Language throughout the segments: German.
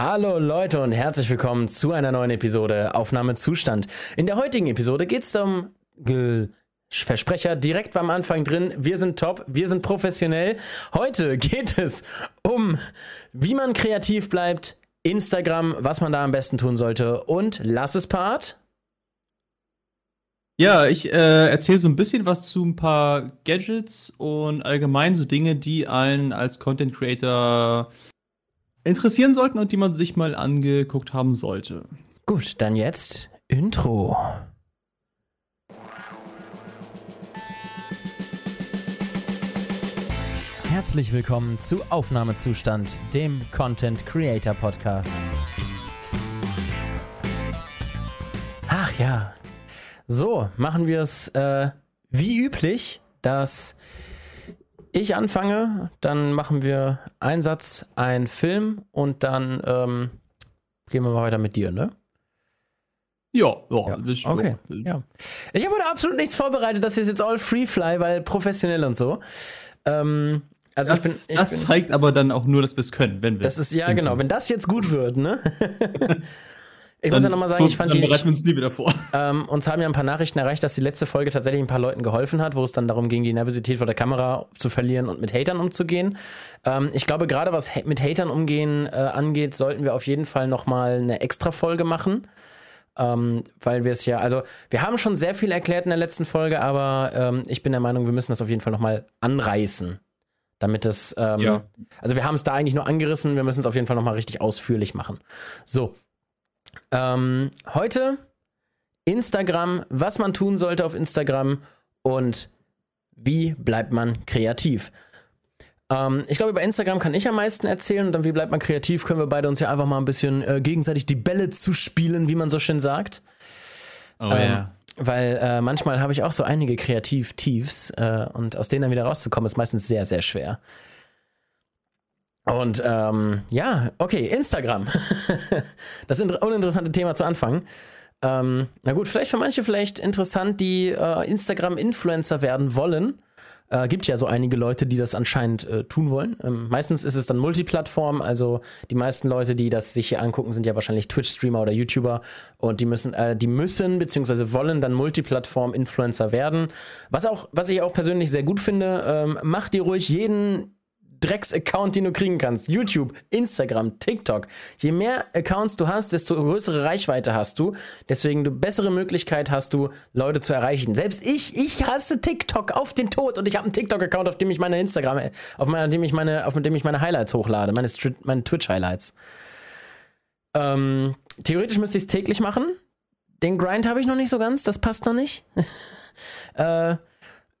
Hallo Leute und herzlich willkommen zu einer neuen Episode Aufnahmezustand. In der heutigen Episode geht es um Versprecher direkt beim Anfang drin. Wir sind top, wir sind professionell. Heute geht es um, wie man kreativ bleibt, Instagram, was man da am besten tun sollte und lass es Part. Ja, ich äh, erzähle so ein bisschen was zu ein paar Gadgets und allgemein so Dinge, die einen als Content Creator interessieren sollten und die man sich mal angeguckt haben sollte. Gut, dann jetzt Intro. Herzlich willkommen zu Aufnahmezustand, dem Content Creator Podcast. Ach ja. So, machen wir es äh, wie üblich, dass ich anfange, dann machen wir einen Satz, einen Film und dann ähm, gehen wir mal weiter mit dir, ne? Ja, ja, ja. okay. Ja. Ich habe absolut nichts vorbereitet. Das ist jetzt all free fly, weil professionell und so. Ähm, also das, ich bin, ich das bin, zeigt aber dann auch nur, dass wir es können, wenn wir Das ist ja genau. Wenn das jetzt gut wird, ne? Ich muss ja nochmal sagen, ich fand dann die. bereiten wir uns nie wieder vor. Ähm, uns haben ja ein paar Nachrichten erreicht, dass die letzte Folge tatsächlich ein paar Leuten geholfen hat, wo es dann darum ging, die Nervosität vor der Kamera zu verlieren und mit Hatern umzugehen. Ähm, ich glaube, gerade was mit Hatern umgehen äh, angeht, sollten wir auf jeden Fall nochmal eine extra Folge machen. Ähm, weil wir es ja, also wir haben schon sehr viel erklärt in der letzten Folge, aber ähm, ich bin der Meinung, wir müssen das auf jeden Fall nochmal anreißen. Damit es, ähm, ja. also wir haben es da eigentlich nur angerissen, wir müssen es auf jeden Fall nochmal richtig ausführlich machen. So, ähm, heute Instagram, was man tun sollte auf Instagram und wie bleibt man kreativ. Ähm, ich glaube, über Instagram kann ich am meisten erzählen und dann, wie bleibt man kreativ, können wir beide uns ja einfach mal ein bisschen äh, gegenseitig die Bälle zuspielen, wie man so schön sagt. Oh ähm, ja. Weil äh, manchmal habe ich auch so einige Kreativ-Tiefs äh, und aus denen dann wieder rauszukommen, ist meistens sehr, sehr schwer. Und ähm, ja, okay, Instagram. das uninteressante Thema zu Anfang. Ähm, na gut, vielleicht für manche vielleicht interessant, die äh, Instagram-Influencer werden wollen. Äh, gibt ja so einige Leute, die das anscheinend äh, tun wollen. Ähm, meistens ist es dann Multiplattform, also die meisten Leute, die das sich hier angucken, sind ja wahrscheinlich Twitch-Streamer oder YouTuber und die müssen, äh, die müssen bzw. wollen dann Multiplattform-Influencer werden. Was auch, was ich auch persönlich sehr gut finde, ähm, macht dir ruhig jeden Drecks-Account, den du kriegen kannst. YouTube, Instagram, TikTok. Je mehr Accounts du hast, desto größere Reichweite hast du. Deswegen du bessere Möglichkeit hast du, Leute zu erreichen. Selbst ich, ich hasse TikTok auf den Tod und ich habe einen TikTok-Account, auf dem ich meine Instagram, auf, mein, dem ich meine, auf dem ich meine Highlights hochlade, meine, meine Twitch-Highlights. Ähm, theoretisch müsste ich es täglich machen. Den Grind habe ich noch nicht so ganz, das passt noch nicht. äh,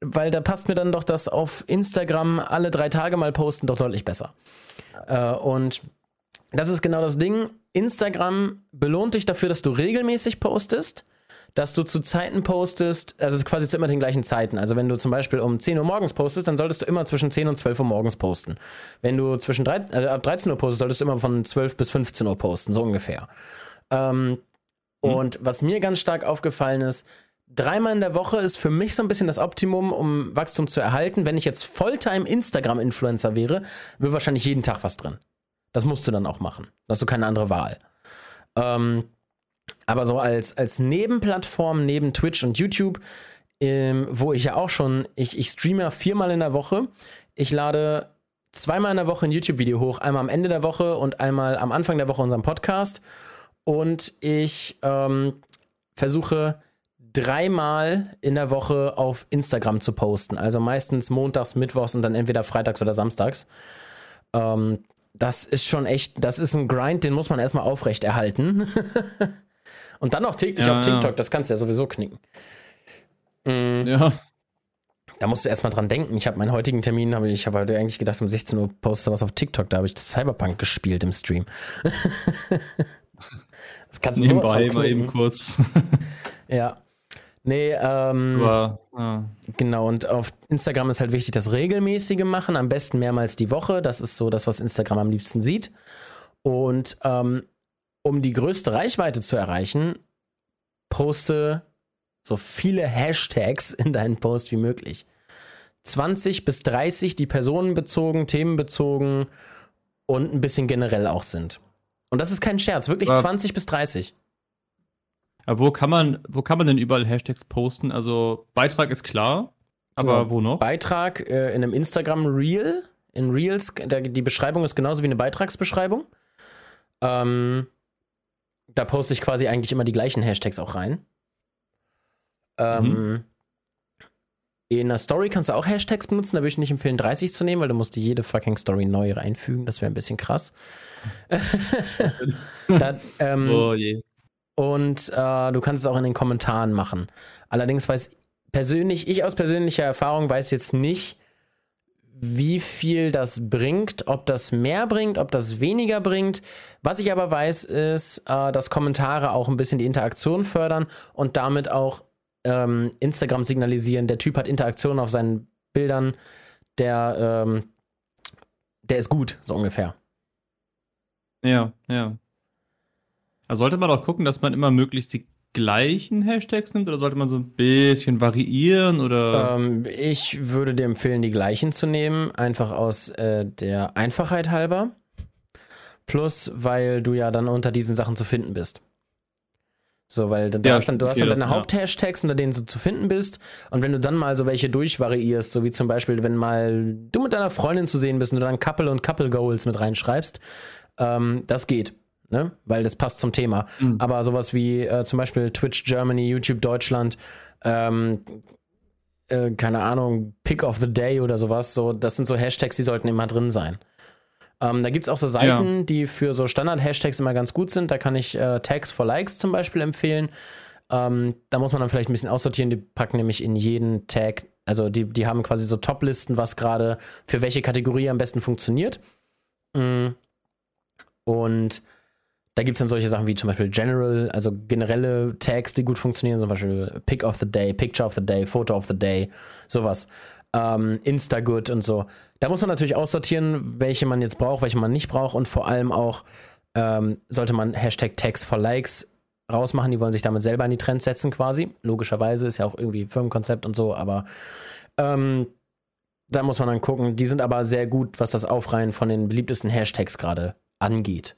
weil da passt mir dann doch das auf Instagram alle drei Tage mal posten doch deutlich besser. Äh, und das ist genau das Ding. Instagram belohnt dich dafür, dass du regelmäßig postest, dass du zu Zeiten postest, also quasi zu immer den gleichen Zeiten. Also wenn du zum Beispiel um 10 Uhr morgens postest, dann solltest du immer zwischen 10 und 12 Uhr morgens posten. Wenn du zwischen 3, also ab 13 Uhr postest, solltest du immer von 12 bis 15 Uhr posten, so ungefähr. Ähm, hm. Und was mir ganz stark aufgefallen ist, dreimal in der Woche ist für mich so ein bisschen das Optimum, um Wachstum zu erhalten. Wenn ich jetzt Volltime Instagram-Influencer wäre, wäre wahrscheinlich jeden Tag was drin. Das musst du dann auch machen. Da hast du keine andere Wahl. Ähm, aber so als, als Nebenplattform, neben Twitch und YouTube, ähm, wo ich ja auch schon, ich, ich streame viermal in der Woche. Ich lade zweimal in der Woche ein YouTube-Video hoch, einmal am Ende der Woche und einmal am Anfang der Woche unseren Podcast. Und ich ähm, versuche dreimal in der Woche auf Instagram zu posten. Also meistens montags, mittwochs und dann entweder freitags oder samstags. Ähm, das ist schon echt, das ist ein Grind, den muss man erstmal aufrecht erhalten. und dann auch täglich ja, auf TikTok, ja. das kannst du ja sowieso knicken. Mhm. Ja. Da musst du erstmal dran denken. Ich habe meinen heutigen Termin, hab ich, ich habe eigentlich gedacht, um 16 Uhr poste was auf TikTok. Da habe ich Cyberpunk gespielt im Stream. das kannst du Nebenbei mal eben kurz. ja. Nee, ähm, Aber, ja. genau. Und auf Instagram ist halt wichtig, das regelmäßige machen, am besten mehrmals die Woche. Das ist so das, was Instagram am liebsten sieht. Und ähm, um die größte Reichweite zu erreichen, poste so viele Hashtags in deinen Post wie möglich. 20 bis 30, die personenbezogen, themenbezogen und ein bisschen generell auch sind. Und das ist kein Scherz, wirklich Aber- 20 bis 30. Aber wo kann man, wo kann man denn überall Hashtags posten? Also Beitrag ist klar, aber Genau. wo noch? Beitrag äh, in einem Instagram Reel. In Reels, der, die Beschreibung ist genauso wie eine Beitragsbeschreibung. Ähm, da poste ich quasi eigentlich immer die gleichen Hashtags auch rein. Ähm, In einer Story kannst du auch Hashtags benutzen, da würde ich nicht empfehlen, 30 zu nehmen, weil du musst die jede fucking Story neu reinfügen. Das wäre ein bisschen krass. da, ähm, oh je. Und äh, du kannst es auch in den Kommentaren machen. Allerdings weiß persönlich, ich aus persönlicher Erfahrung weiß jetzt nicht, wie viel das bringt, ob das mehr bringt, ob das weniger bringt. Was ich aber weiß, ist, äh, dass Kommentare auch ein bisschen die Interaktion fördern und damit auch ähm, Instagram signalisieren, der Typ hat Interaktion auf seinen Bildern, der, ähm, der ist gut, so ungefähr. Ja, ja. Also sollte man auch gucken, dass man immer möglichst die gleichen Hashtags nimmt oder sollte man so ein bisschen variieren oder? Ähm, ich würde dir empfehlen, die gleichen zu nehmen, einfach aus äh, der Einfachheit halber. Plus, weil du ja dann unter diesen Sachen zu finden bist. So, weil du, Ja, hast dann, du hast dann deine ja. Haupthashtags, unter denen du zu finden bist. Und wenn du dann mal so welche durchvariierst, so wie zum Beispiel, wenn mal du mit deiner Freundin zu sehen bist und du dann Couple und Couple Goals mit reinschreibst, ähm, das geht. Ne? Weil das passt zum Thema. Mhm. Aber sowas wie äh, zum Beispiel Twitch Germany, YouTube Deutschland, ähm, äh, keine Ahnung, Pick of the Day oder sowas, so, das sind so Hashtags, die sollten immer drin sein. Ähm, da gibt es auch so Seiten, die für so Standard-Hashtags immer ganz gut sind. Da kann ich äh, Tags for Likes zum Beispiel empfehlen. Ähm, da muss man dann vielleicht ein bisschen aussortieren. Die packen nämlich in jeden Tag, also die, die haben quasi so Top-Listen, was gerade für welche Kategorie am besten funktioniert. Mm. Und da gibt es dann solche Sachen wie zum Beispiel General, also generelle Tags, die gut funktionieren, zum Beispiel Pick of the Day, Picture of the Day, Photo of the Day, sowas. Ähm, Instagood und so. Da muss man natürlich aussortieren, welche man jetzt braucht, welche man nicht braucht und vor allem auch ähm, sollte man Hashtag Tags for Likes rausmachen. Die wollen sich damit selber in die Trends setzen quasi. Logischerweise ist ja auch irgendwie Firmenkonzept und so, aber ähm, da muss man dann gucken. Die sind aber sehr gut, was das Aufreihen von den beliebtesten Hashtags gerade angeht.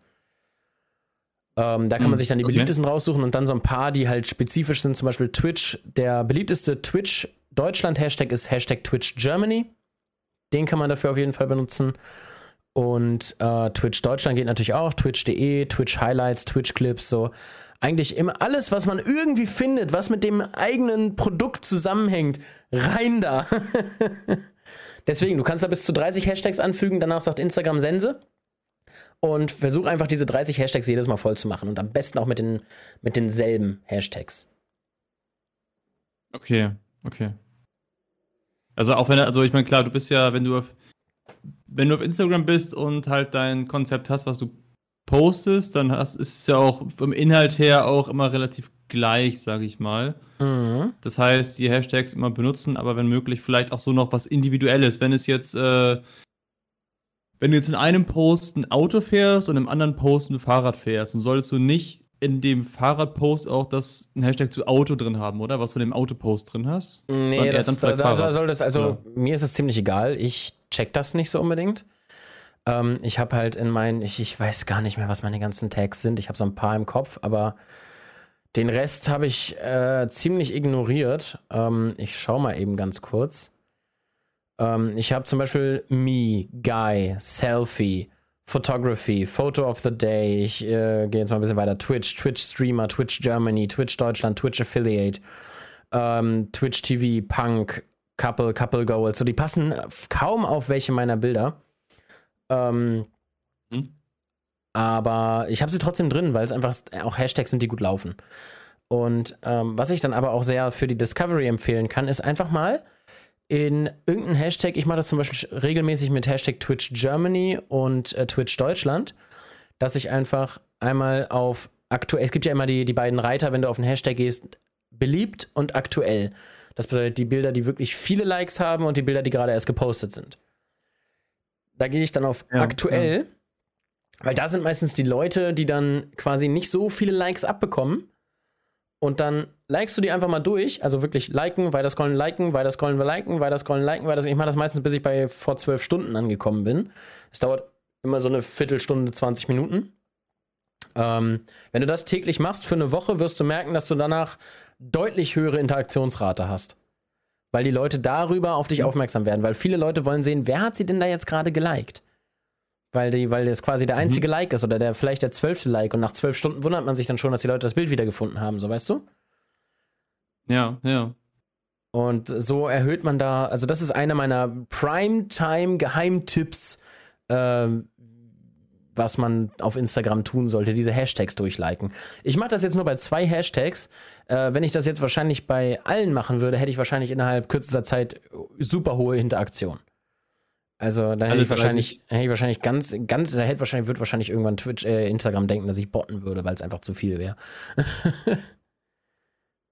Ähm, da kann man Hm, sich dann die okay. beliebtesten raussuchen und dann so ein paar, die halt spezifisch sind, zum Beispiel Twitch. Der beliebteste Twitch Deutschland-Hashtag ist Hashtag Twitch Germany. Den kann man dafür auf jeden Fall benutzen. Und äh, Twitch Deutschland geht natürlich auch. Twitch.de, Twitch Highlights, Twitch Clips, so. Eigentlich immer alles, was man irgendwie findet, was mit dem eigenen Produkt zusammenhängt, rein da. Deswegen, du kannst da bis zu 30 Hashtags anfügen, danach sagt Instagram Sense. Und versuch einfach diese 30 Hashtags jedes Mal voll zu machen. Und am besten auch mit, den, mit denselben Hashtags. Okay, okay. Also auch wenn, also ich meine, klar, du bist ja, wenn du auf, wenn du auf Instagram bist und halt dein Konzept hast, was du postest, dann hast, ist es ja auch vom Inhalt her auch immer relativ gleich, sage ich mal. Mhm. Das heißt, die Hashtags immer benutzen, aber wenn möglich vielleicht auch so noch was Individuelles. Wenn es jetzt, äh, wenn du jetzt in einem Post ein Auto fährst und im anderen Post ein Fahrrad fährst, dann solltest du nicht in dem Fahrradpost auch das ein Hashtag zu Auto drin haben, oder? Was du in dem Autopost drin hast? Nee, das, da, da, soll das, also Ja. mir ist es ziemlich egal. Ich check das nicht so unbedingt. Ähm, ich habe halt in meinen, ich, ich weiß gar nicht mehr, was meine ganzen Tags sind. Ich habe so ein paar im Kopf, aber den Rest habe ich äh, ziemlich ignoriert. Ähm, ich schau mal eben ganz kurz. Ähm, ich habe zum Beispiel Me, Guy, Selfie, Photography, Photo of the Day. Ich äh, gehe jetzt mal ein bisschen weiter. Twitch, Twitch Streamer, Twitch Germany, Twitch Deutschland, Twitch Affiliate, ähm, Twitch TV, Punk, Couple, Couple Goals. So, die passen kaum auf welche meiner Bilder. Ähm, Hm. aber ich habe sie trotzdem drin, weil es einfach auch Hashtags sind, die gut laufen. Und ähm, was ich dann aber auch sehr für die Discovery empfehlen kann, ist einfach mal in irgendeinen Hashtag, ich mache das zum Beispiel regelmäßig mit Hashtag Twitch Germany und äh, Twitch Deutschland, dass ich einfach einmal auf aktuell, es gibt ja immer die, die beiden Reiter, wenn du auf einen Hashtag gehst, beliebt und aktuell. Das bedeutet die Bilder, die wirklich viele Likes haben und die Bilder, die gerade erst gepostet sind. Da gehe ich dann auf Ja, aktuell, weil da sind meistens die Leute, die dann quasi nicht so viele Likes abbekommen. Und dann likest du die einfach mal durch. Also wirklich liken, weiter scrollen, liken, weiter scrollen, liken, weiter scrollen, liken, weiter Ich mache das meistens, bis ich bei vor zwölf Stunden angekommen bin. Es dauert immer so eine Viertelstunde, 20 Minuten. Ähm, wenn du das täglich machst für eine Woche, wirst du merken, dass du danach deutlich höhere Interaktionsrate hast. Weil die Leute darüber auf dich aufmerksam werden. Weil viele Leute wollen sehen, wer hat sie denn da jetzt gerade geliked? Weil, die, weil das quasi der mhm. einzige mhm. Like ist oder der, vielleicht der zwölfte Like und nach zwölf Stunden wundert man sich dann schon, dass die Leute das Bild wiedergefunden haben, so weißt du? Ja, ja. Und so erhöht man da, also das ist einer meiner Primetime-Geheimtipps, äh, was man auf Instagram tun sollte, diese Hashtags durchliken. Ich mache das jetzt nur bei zwei Hashtags. Äh, wenn ich das jetzt wahrscheinlich bei allen machen würde, hätte ich wahrscheinlich innerhalb kürzester Zeit super hohe Interaktion. Also da hätte ich wahrscheinlich, hätte ich wahrscheinlich ganz, ganz, da hätte wahrscheinlich, wird wahrscheinlich irgendwann Twitch, äh, Instagram denken, dass ich botten würde, weil es einfach zu viel wäre.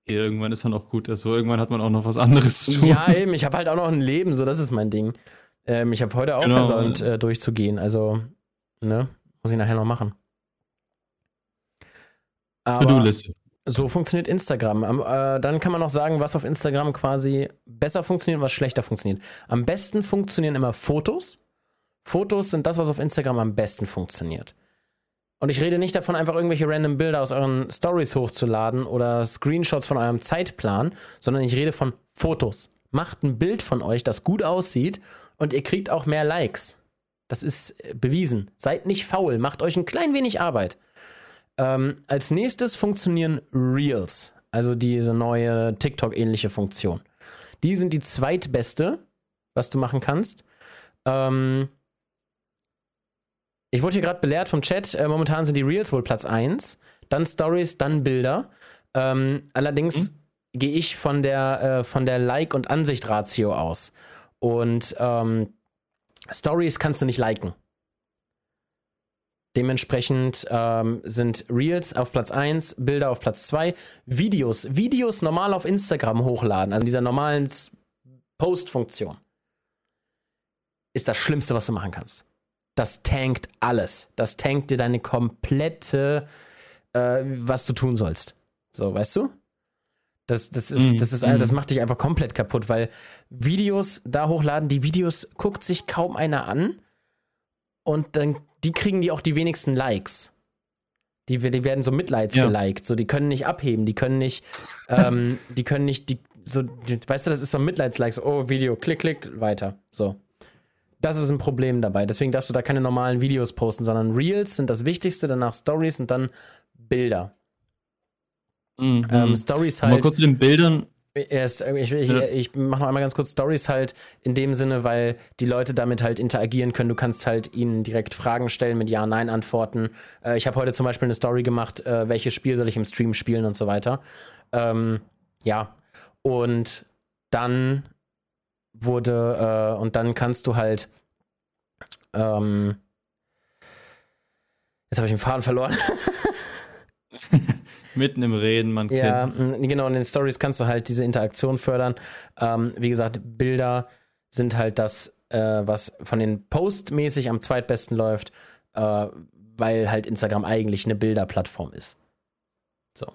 irgendwann ist dann auch gut, also irgendwann hat man auch noch was anderes zu tun. Ja, eben, ich habe halt auch noch ein Leben, so das ist mein Ding. Ähm, ich habe heute auch genau. versäumt, äh, durchzugehen, also, ne, muss ich nachher noch machen. Aber so funktioniert Instagram. Äh, dann kann man noch sagen, was auf Instagram quasi besser funktioniert und was schlechter funktioniert. Am besten funktionieren immer Fotos. Fotos sind das, was auf Instagram am besten funktioniert. Und ich rede nicht davon, einfach irgendwelche random Bilder aus euren Stories hochzuladen oder Screenshots von eurem Zeitplan, sondern ich rede von Fotos. Macht ein Bild von euch, das gut aussieht und ihr kriegt auch mehr Likes. Das ist äh, bewiesen. Seid nicht faul, macht euch ein klein wenig Arbeit. Ähm, als nächstes funktionieren Reels, also diese neue TikTok-ähnliche Funktion. Die sind die zweitbeste, was du machen kannst. Ähm, ich wurde hier gerade belehrt vom Chat, äh, momentan sind die Reels wohl Platz 1, dann Stories, dann Bilder. Ähm, allerdings mhm. gehe ich von der, äh, von der Like- und Ansicht-Ratio aus. Und ähm, Stories kannst du nicht liken. Dementsprechend ähm, sind Reels auf Platz 1, Bilder auf Platz 2, Videos, Videos normal auf Instagram hochladen, also dieser normalen Post-Funktion, ist das Schlimmste, was du machen kannst das tankt alles. Das tankt dir deine komplette, äh, was du tun sollst. So, weißt du? Das, das, ist, mm, das, ist, mm. das macht dich einfach komplett kaputt, weil Videos da hochladen, die Videos guckt sich kaum einer an und dann die kriegen die auch die wenigsten Likes. Die, die werden so mitleids ja. geliked, so die können nicht abheben, die können nicht, ähm, die können nicht, die, so, die, weißt du, das ist so Mitleidslike, so, oh, Video, klick, klick, weiter. So. Das ist ein Problem dabei. Deswegen darfst du da keine normalen Videos posten, sondern Reels sind das Wichtigste, danach Stories und dann Bilder. Mhm. Ähm, Stories halt. Mal kurz zu den Bildern. Erst, äh, ich, ich, ja. ich mache noch einmal ganz kurz Stories halt in dem Sinne, weil die Leute damit halt interagieren können. Du kannst halt ihnen direkt Fragen stellen mit Ja-Nein-Antworten. Äh, ich habe heute zum Beispiel eine Story gemacht, äh, welches Spiel soll ich im Stream spielen und so weiter. Ähm, ja. Und dann wurde, äh, und dann kannst du halt, ähm, jetzt habe ich den Faden verloren. Mitten im Reden, man ja, kennt. Genau, in den Stories kannst du halt diese Interaktion fördern. Ähm, wie gesagt, Bilder sind halt das, äh, was von den Postmäßig am zweitbesten läuft, äh, weil halt Instagram eigentlich eine Bilderplattform ist. So.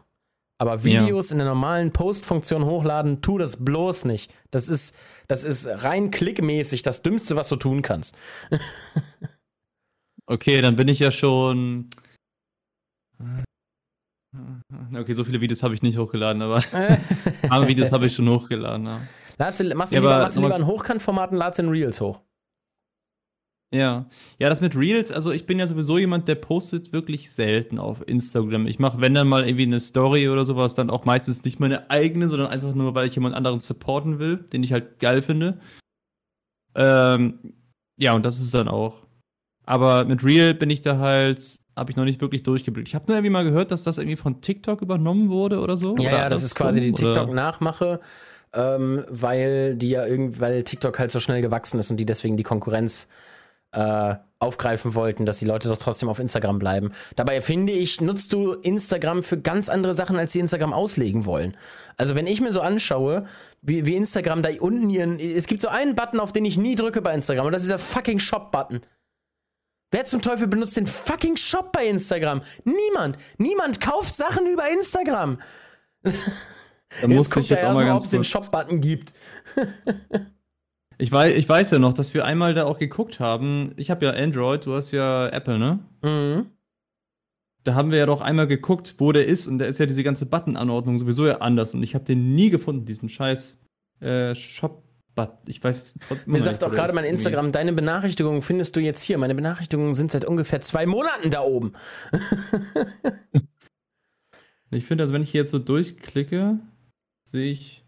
Aber Videos ja. in der normalen Post-Funktion hochladen, tu das bloß nicht. Das ist, das ist rein klickmäßig das Dümmste, was du tun kannst. okay, dann bin ich ja schon. Okay, so viele Videos habe ich nicht hochgeladen, aber andere Videos habe ich schon hochgeladen. Ja. Lad's, machst du ja, lieber, machst du lieber in Hochkantformaten, lad's in Reels hoch. Ja. Ja, das mit Reels, also ich bin ja sowieso jemand, der postet wirklich selten auf Instagram. Ich mache, wenn dann mal irgendwie eine Story oder sowas, dann auch meistens nicht meine eigene, sondern einfach nur, weil ich jemand anderen supporten will, den ich halt geil finde. Ähm, ja, und das ist dann auch. Aber mit Reel bin ich da halt, habe ich noch nicht wirklich durchgeblickt. Ich habe nur irgendwie mal gehört, dass das irgendwie von TikTok übernommen wurde oder so. Ja, oder ja, das ist quasi die TikTok-Nachmache, ähm, weil die ja irgendwie, weil TikTok halt so schnell gewachsen ist und die deswegen die Konkurrenz äh, aufgreifen wollten, dass die Leute doch trotzdem auf Instagram bleiben. Dabei finde ich, nutzt du Instagram für ganz andere Sachen, als sie Instagram auslegen wollen. Also wenn ich mir so anschaue, wie, wie Instagram da unten ihren. Es gibt so einen Button, auf den ich nie drücke bei Instagram, und das ist der fucking Shop-Button. Wer zum Teufel benutzt den fucking Shop bei Instagram? Niemand. Niemand kauft Sachen über Instagram. Da jetzt guckt er erstmal, ob es den Shop-Button gibt. Ich weiß, ich weiß ja noch, dass wir einmal da auch geguckt haben. Ich habe ja Android, du hast ja Apple, ne? Mhm. da haben wir ja doch einmal geguckt, wo der ist und da ist ja diese ganze Button-Anordnung sowieso ja anders und ich habe den nie gefunden, diesen scheiß äh, Shop. Button Ich weiß trotzdem Mir sagt auch gerade mein Instagram, deine Benachrichtigungen findest du jetzt hier. Meine Benachrichtigungen sind seit ungefähr zwei Monaten da oben. ich finde, also wenn ich hier jetzt so durchklicke, sehe ich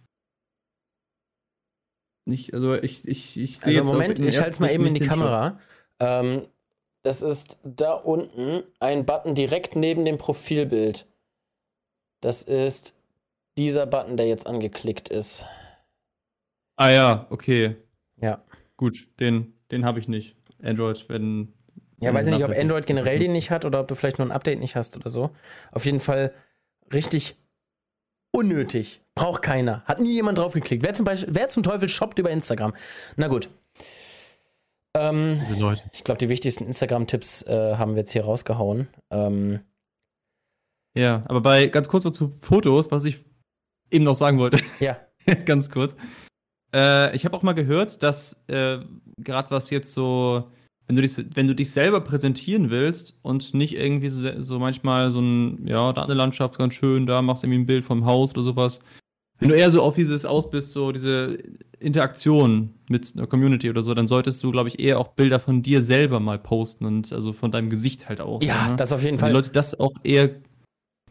nicht, also ich, ich, ich sehe Also Moment, ich halte es mal eben in die Kamera. Ähm, das ist da unten ein Button direkt neben dem Profilbild. Das ist dieser Button, der jetzt angeklickt ist. Ah ja, okay. Ja. Gut, den, den habe ich nicht. Android, wenn. Ja, weiß ich nicht, ob Android generell den nicht hat oder ob du vielleicht nur ein Update nicht hast oder so. Auf jeden Fall richtig unnötig. Braucht keiner. Hat nie jemand drauf geklickt. Wer zum Beispiel, wer zum Teufel shoppt über Instagram? Na gut. Ähm, Diese Leute. Ich glaube, die wichtigsten Instagram-Tipps äh, haben wir jetzt hier rausgehauen. Ähm, ja, aber bei ganz kurz dazu Fotos, was ich eben noch sagen wollte. Ja. ganz kurz. Äh, ich habe auch mal gehört, dass äh, gerade was jetzt so, wenn du, dich, wenn du dich selber präsentieren willst und nicht irgendwie so, so manchmal so ein, ja, da eine Landschaft ganz schön, da machst du irgendwie ein Bild vom Haus oder sowas, wenn du eher so auf dieses aus bist, so diese Interaktion mit einer Community oder so, dann solltest du, glaube ich, eher auch Bilder von dir selber mal posten und also von deinem Gesicht halt auch. Ja, so, ne? das auf jeden weil Fall. Die Leute das auch eher,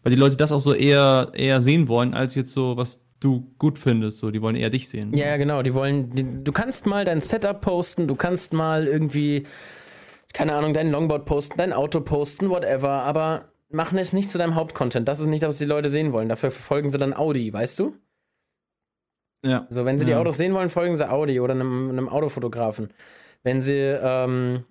weil die Leute das auch so eher, eher sehen wollen, als jetzt so, was du gut findest. So, die wollen eher dich sehen. Ja, genau. Die wollen, die, du kannst mal dein Setup posten, du kannst mal irgendwie, keine Ahnung, dein Longboard posten, dein Auto posten, whatever, aber machen es nicht zu deinem Hauptcontent. Das ist nicht, was die Leute sehen wollen. Dafür verfolgen sie dann Audi, weißt du? Ja. So, wenn sie ja. die Autos sehen wollen, folgen sie Audi oder einem, einem Autofotografen. Wenn sie, ähm,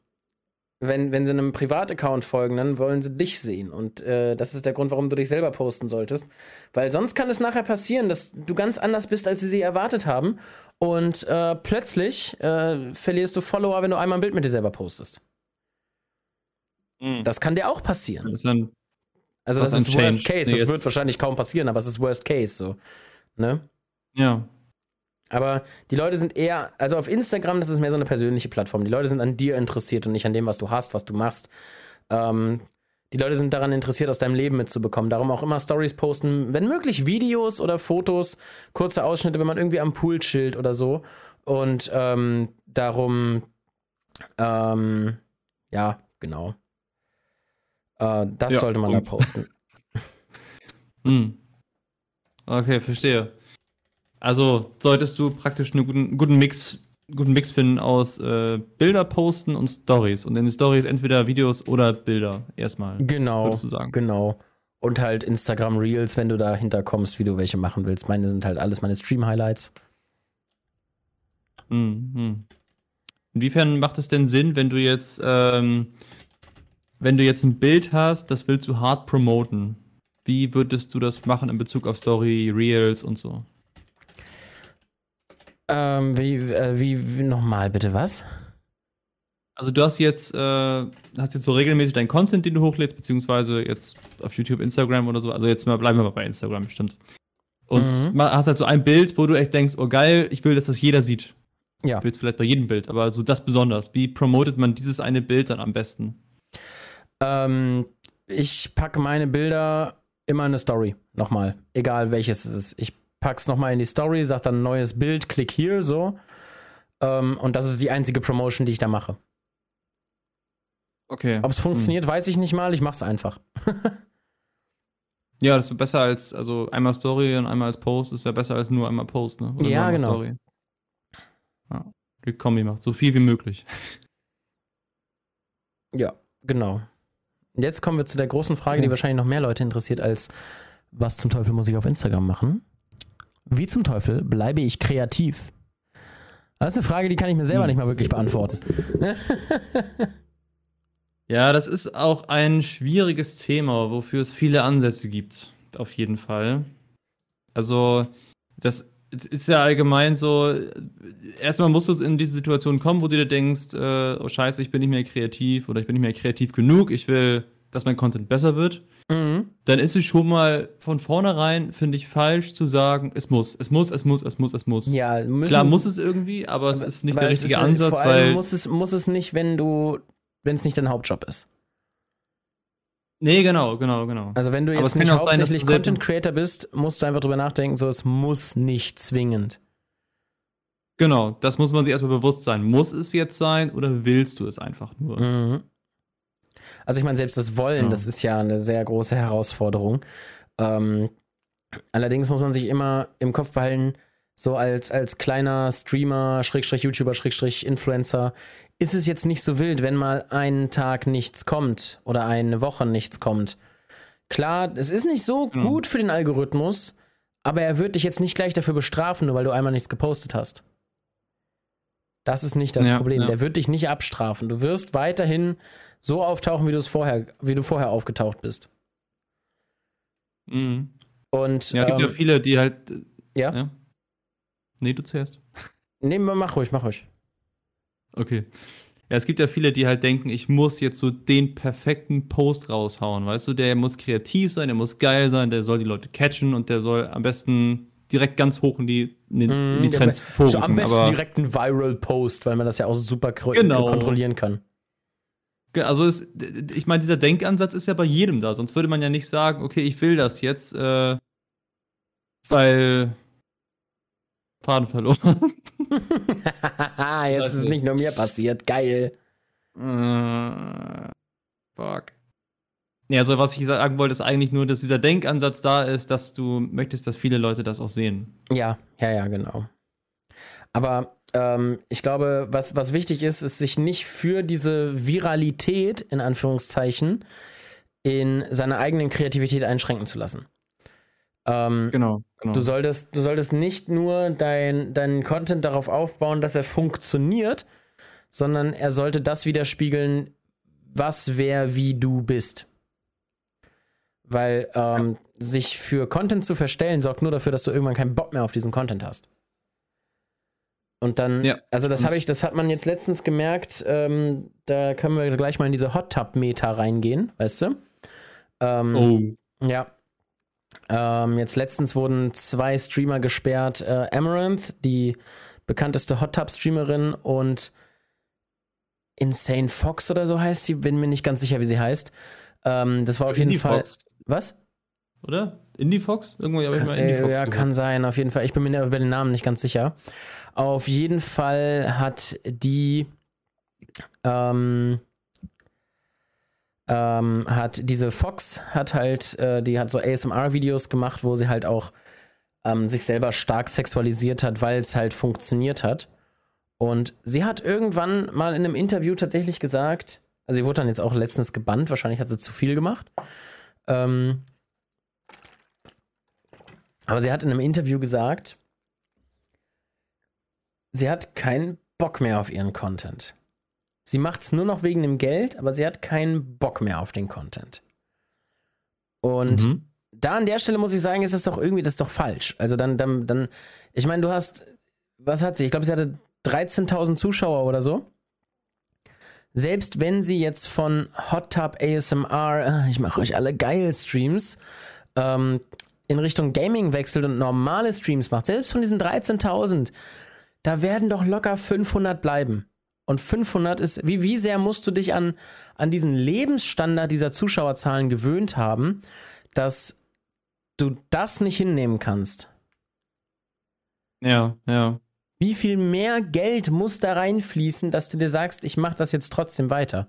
wenn, wenn sie einem Privataccount folgen, dann wollen sie dich sehen. Und äh, das ist der Grund, warum du dich selber posten solltest. Weil sonst kann es nachher passieren, dass du ganz anders bist, als sie sie erwartet haben. Und äh, plötzlich äh, verlierst du Follower, wenn du einmal ein Bild mit dir selber postest. Mhm. Das kann dir auch passieren. Das ein, also das ist Worst Case. Nee, das wird wahrscheinlich kaum passieren, aber es ist Worst Case so. Ne? Ja. Aber die Leute sind eher, also auf Instagram, das ist mehr so eine persönliche Plattform. Die Leute sind an dir interessiert und nicht an dem, was du hast, was du machst. Ähm, die Leute sind daran interessiert, aus deinem Leben mitzubekommen. Darum auch immer Stories posten, wenn möglich Videos oder Fotos, kurze Ausschnitte, wenn man irgendwie am Pool chillt oder so. Und ähm, darum, ähm, ja, genau. Äh, das ja, sollte man da posten. hm. Okay, verstehe. Also solltest du praktisch einen guten, guten Mix guten Mix finden aus äh, Bilder posten und Stories. Und in den Stories entweder Videos oder Bilder erstmal. Genau. Würdest du sagen. Genau. Und halt Instagram Reels, wenn du dahinter kommst, wie du welche machen willst. Meine sind halt alles meine Stream-Highlights. Mhm. Inwiefern macht es denn Sinn, wenn du jetzt, ähm, wenn du jetzt ein Bild hast, das willst du hart promoten? Wie würdest du das machen in Bezug auf Story, Reels und so? Ähm, wie, äh, wie, wie nochmal bitte, was? Also du hast jetzt, äh, hast jetzt so regelmäßig deinen Content, den du hochlädst, beziehungsweise jetzt auf YouTube, Instagram oder so. Also jetzt mal bleiben wir mal bei Instagram, stimmt. Und mhm. hast halt so ein Bild, wo du echt denkst, oh geil, ich will, dass das jeder sieht. Ja. Ich will es vielleicht bei jedem Bild, aber so das besonders. Wie promotet man dieses eine Bild dann am besten? Ähm, ich packe meine Bilder immer in eine Story. Nochmal. Egal welches es ist. Ich pack's nochmal in die Story, sag dann neues Bild, klick hier, so. Ähm, und das ist die einzige Promotion, die ich da mache. Okay. Ob es funktioniert, hm. weiß ich nicht mal, ich mach's einfach. ja, das ist besser als, also einmal Story und einmal als Post ist ja besser als nur einmal Post, ne? Oder ja, genau. Story. Ja, die Kombi macht so viel wie möglich. Ja, genau. Jetzt kommen wir zu der großen Frage, ja. die wahrscheinlich noch mehr Leute interessiert, als was zum Teufel muss ich auf Instagram machen? Wie zum Teufel bleibe ich kreativ? Das ist eine Frage, die kann ich mir selber hm. nicht mal wirklich beantworten. ja, das ist auch ein schwieriges Thema, wofür es viele Ansätze gibt. Auf jeden Fall. Also, das ist ja allgemein so, erstmal musst du in diese Situation kommen, wo du dir denkst, äh, oh scheiße, ich bin nicht mehr kreativ oder ich bin nicht mehr kreativ genug, ich will, dass mein Content besser wird. Mhm. Dann ist es schon mal von vornherein, finde ich, falsch zu sagen, es muss, es muss, es muss, es muss, es muss. Ja, müssen, Klar muss es irgendwie, aber es ist nicht der richtige ist, Ansatz, vor allem weil. Muss es, muss es nicht, wenn du, wenn es nicht dein Hauptjob ist. Nee, genau, genau, genau. Also wenn du Aber jetzt nicht sein, hauptsächlich selber- Content Creator bist, musst du einfach drüber nachdenken, so es muss nicht zwingend. Genau, das muss man sich erstmal bewusst sein. Muss es jetzt sein oder willst du es einfach nur? Mhm. Also ich meine, selbst das Wollen, Ja. das ist ja eine sehr große Herausforderung. Ähm, allerdings muss man sich immer im Kopf behalten, so als, als kleiner Streamer, Schrägstrich YouTuber, Schrägstrich Influencer, ist es jetzt nicht so wild, wenn mal einen Tag nichts kommt oder eine Woche nichts kommt. Klar, es ist nicht so Genau. gut für den Algorithmus, aber er wird dich jetzt nicht gleich dafür bestrafen, nur weil du einmal nichts gepostet hast. Das ist nicht das Ja, Problem. ja. Der wird dich nicht abstrafen. Du wirst weiterhin so auftauchen, wie du es vorher, wie du vorher aufgetaucht bist. Mhm. Und Ja, es gibt ähm, ja viele, die halt. äh, ja? ja. Nee, du zuerst. Nee, mach ruhig, mach ruhig. Okay. Ja, es gibt ja viele, die halt denken, ich muss jetzt so den perfekten Post raushauen, weißt du? Der muss kreativ sein, der muss geil sein, der soll die Leute catchen und der soll am besten direkt ganz hoch in die, in die, in die Mm, Trends So vorrücken. am besten direkt ein Viral Post, weil man das ja auch super Genau. kontrollieren kann. Also es, ich meine, dieser Denkansatz ist ja bei jedem da, sonst würde man ja nicht sagen, okay, ich will das jetzt, äh, weil Faden verloren. Jetzt ist es nicht nur mir passiert. Geil. Äh, fuck. Ja, also was ich sagen wollte, ist eigentlich nur, dass dieser Denkansatz da ist, dass du möchtest, dass viele Leute das auch sehen. Ja, ja, ja, genau. Aber ähm, ich glaube, was, was wichtig ist, ist, sich nicht für diese Viralität, in Anführungszeichen, in seiner eigenen Kreativität einschränken zu lassen. Ähm, Genau, genau. Du solltest, du solltest nicht nur dein, deinen Content darauf aufbauen, dass er funktioniert, sondern er sollte das widerspiegeln, was, wer, wie du bist. Weil ähm, sich für Content zu verstellen, sorgt nur dafür, dass du irgendwann keinen Bock mehr auf diesen Content hast. Und dann, Ja. also das habe ich, das hat man jetzt letztens gemerkt, ähm, da können wir gleich mal in diese Hot Tub Meta reingehen, weißt du? Ähm, oh. ja. Ähm, jetzt letztens wurden zwei Streamer gesperrt. Äh, Amaranth, die bekannteste Hot Tub Streamerin und Insane Fox oder so heißt die, bin mir nicht ganz sicher, wie sie heißt. Ähm, das war auf jeden Fall. Fox, Was? oder? Indie Fox? Irgendwo habe ich mal Indie Äh, Fox ja, gehört. kann sein, auf jeden Fall. Ich bin mir über den Namen nicht ganz sicher. Auf jeden Fall hat die ähm, ähm, hat diese Fox hat halt, äh, die hat so ASMR-Videos gemacht, wo sie halt auch ähm, sich selber stark sexualisiert hat, weil es halt funktioniert hat. Und sie hat irgendwann mal in einem Interview tatsächlich gesagt, also sie wurde dann jetzt auch letztens gebannt, wahrscheinlich hat sie zu viel gemacht. Ähm, aber sie hat in einem Interview gesagt, sie hat keinen Bock mehr auf ihren Content. Sie macht es nur noch wegen dem Geld, aber sie hat keinen Bock mehr auf den Content. Und Mhm. da an der Stelle muss ich sagen, ist das doch irgendwie, das ist doch falsch. Also dann, dann, dann, ich meine, du hast, was hat sie? Ich glaube, sie hatte 13.000 Zuschauer oder so. Selbst wenn sie jetzt von Hot Tub ASMR, äh, ich mache euch alle geil Streams, ähm, in Richtung Gaming wechselt und normale Streams macht, selbst von diesen 13.000, da werden doch locker 500 bleiben. Und 500 ist, wie, wie sehr musst du dich an, an diesen Lebensstandard dieser Zuschauerzahlen gewöhnt haben, dass du das nicht hinnehmen kannst? Ja, ja. Wie viel mehr Geld muss da reinfließen, dass du dir sagst, ich mache das jetzt trotzdem weiter?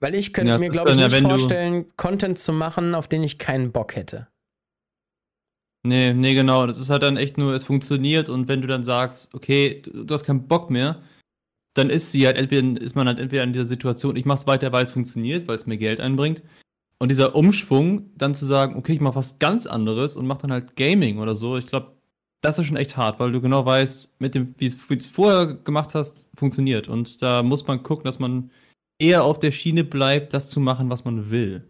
Weil ich könnte Ja, mir, glaube ich, ja, nicht du- vorstellen, Content zu machen, auf den ich keinen Bock hätte. Nee, nee, genau. Das ist halt dann echt nur, es funktioniert und wenn du dann sagst, okay, du, du hast keinen Bock mehr, dann ist sie halt entweder, ist man halt entweder in dieser Situation, ich mach's weiter, weil es funktioniert, weil es mir Geld einbringt. Und dieser Umschwung, dann zu sagen, okay, ich mach was ganz anderes und mach dann halt Gaming oder so, ich glaube, das ist schon echt hart, weil du genau weißt, mit dem, wie wie es vorher gemacht hast, funktioniert. Und da muss man gucken, dass man eher auf der Schiene bleibt, das zu machen, was man will.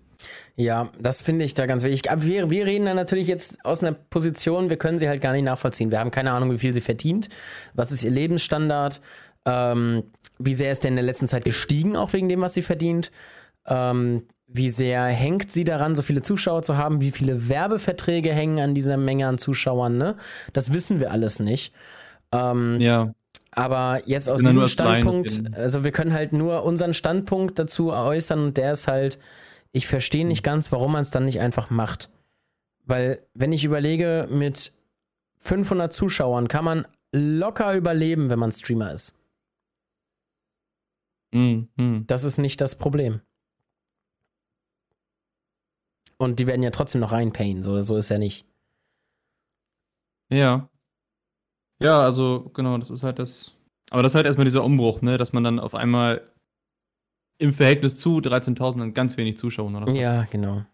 Ja, das finde ich da ganz wichtig. Aber wir, wir reden da natürlich jetzt aus einer Position, wir können sie halt gar nicht nachvollziehen. Wir haben keine Ahnung, wie viel sie verdient. Was ist ihr Lebensstandard? Ähm, wie sehr ist der in der letzten Zeit gestiegen, auch wegen dem, was sie verdient? Ähm, wie sehr hängt sie daran, so viele Zuschauer zu haben? Wie viele Werbeverträge hängen an dieser Menge an Zuschauern? Ne? Das wissen wir alles nicht. Ähm, Ja. aber jetzt aus diesem Standpunkt, also wir können halt nur unseren Standpunkt dazu äußern und der ist halt, ich verstehe nicht ganz, warum man es dann nicht einfach macht. Weil, wenn ich überlege, mit 500 Zuschauern kann man locker überleben, wenn man Streamer ist. Mm, mm. Das ist nicht das Problem. Und die werden ja trotzdem noch reinpayen, so, so ist ja nicht. Ja. Ja, also genau, das ist halt das. Aber das ist halt erstmal dieser Umbruch, ne, dass man dann auf einmal im Verhältnis zu 13.000 dann ganz wenig Zuschauer oder. Ja, genau.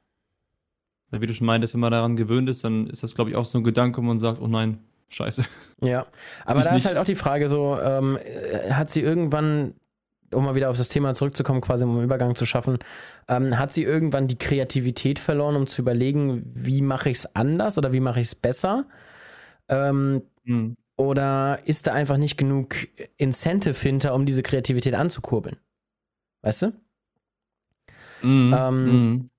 Wie du schon meintest, wenn man daran gewöhnt ist, dann ist das, glaube ich, auch so ein Gedanke, wo man sagt, oh nein, scheiße. Ja, aber Ich da ist nicht. halt auch die Frage so, ähm, äh, hat sie irgendwann, um mal wieder auf das Thema zurückzukommen, quasi um einen Übergang zu schaffen, ähm, hat sie irgendwann die Kreativität verloren, um zu überlegen, wie mache ich es anders oder wie mache ich es besser? Ähm, Hm. oder ist da einfach nicht genug Incentive hinter, um diese Kreativität anzukurbeln? Weißt du? Mhm. Ähm, Mhm.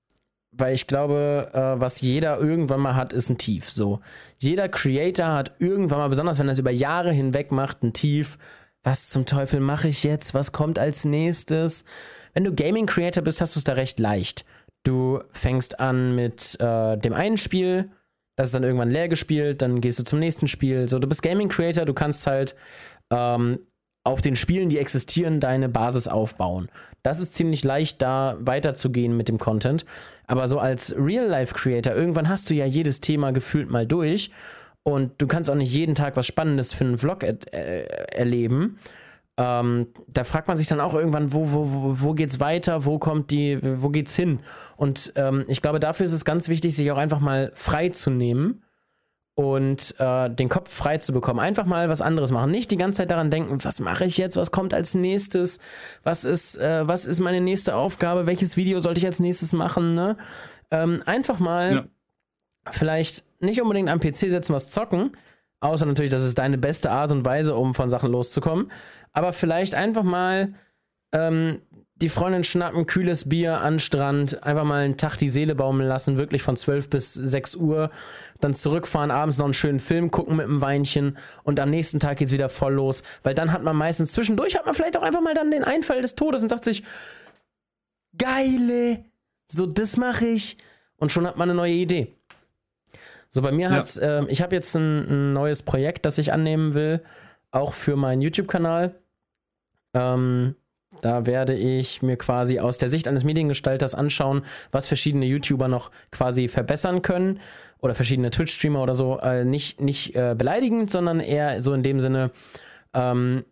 Weil ich glaube, äh, was jeder irgendwann mal hat, ist ein Tief. So, jeder Creator hat irgendwann mal, besonders wenn er es über Jahre hinweg macht, ein Tief. Was zum Teufel mache ich jetzt? Was kommt als nächstes? Wenn du Gaming Creator bist, hast du es da recht leicht. Du fängst an mit äh, dem einen Spiel, das ist dann irgendwann leer gespielt, dann gehst du zum nächsten Spiel. So, du bist Gaming Creator, du kannst halt ähm, auf den Spielen, die existieren, deine Basis aufbauen. Das ist ziemlich leicht, da weiterzugehen mit dem Content. Aber so als Real-Life-Creator, irgendwann hast du ja jedes Thema gefühlt mal durch. Und du kannst auch nicht jeden Tag was Spannendes für einen Vlog er äh, erleben. Ähm, da fragt man sich dann auch irgendwann, wo, wo, wo, wo geht's weiter, wo kommt die, wo geht's hin? Und ähm, ich glaube, dafür ist es ganz wichtig, sich auch einfach mal frei zu nehmen und äh, den Kopf frei zu bekommen. Einfach mal was anderes machen. Nicht die ganze Zeit daran denken, was mache ich jetzt, was kommt als nächstes, was ist, äh, was ist meine nächste Aufgabe, welches Video sollte ich als nächstes machen. Ne? Ähm, einfach mal Ja. vielleicht nicht unbedingt am PC setzen, was zocken, außer natürlich, das ist deine beste Art und Weise, um von Sachen loszukommen. Aber vielleicht einfach mal ähm, die Freundin schnappen, kühles Bier an Strand, einfach mal einen Tag die Seele baumeln lassen, wirklich von 12 bis 6 Uhr, dann zurückfahren, abends noch einen schönen Film gucken mit einem Weinchen und am nächsten Tag geht's wieder voll los, weil dann hat man meistens zwischendurch hat man vielleicht auch einfach mal dann den Einfall des Todes und sagt sich, geile, so das mache ich und schon hat man eine neue Idee. So bei mir Ja. hat's, ähm, ich habe jetzt ein, ein neues Projekt, das ich annehmen will, auch für meinen YouTube-Kanal. Ähm, da werde ich mir quasi aus der Sicht eines Mediengestalters anschauen, was verschiedene YouTuber noch quasi verbessern können oder verschiedene Twitch-Streamer oder so. Äh, nicht nicht äh, beleidigend, sondern eher so in dem Sinne, ähm,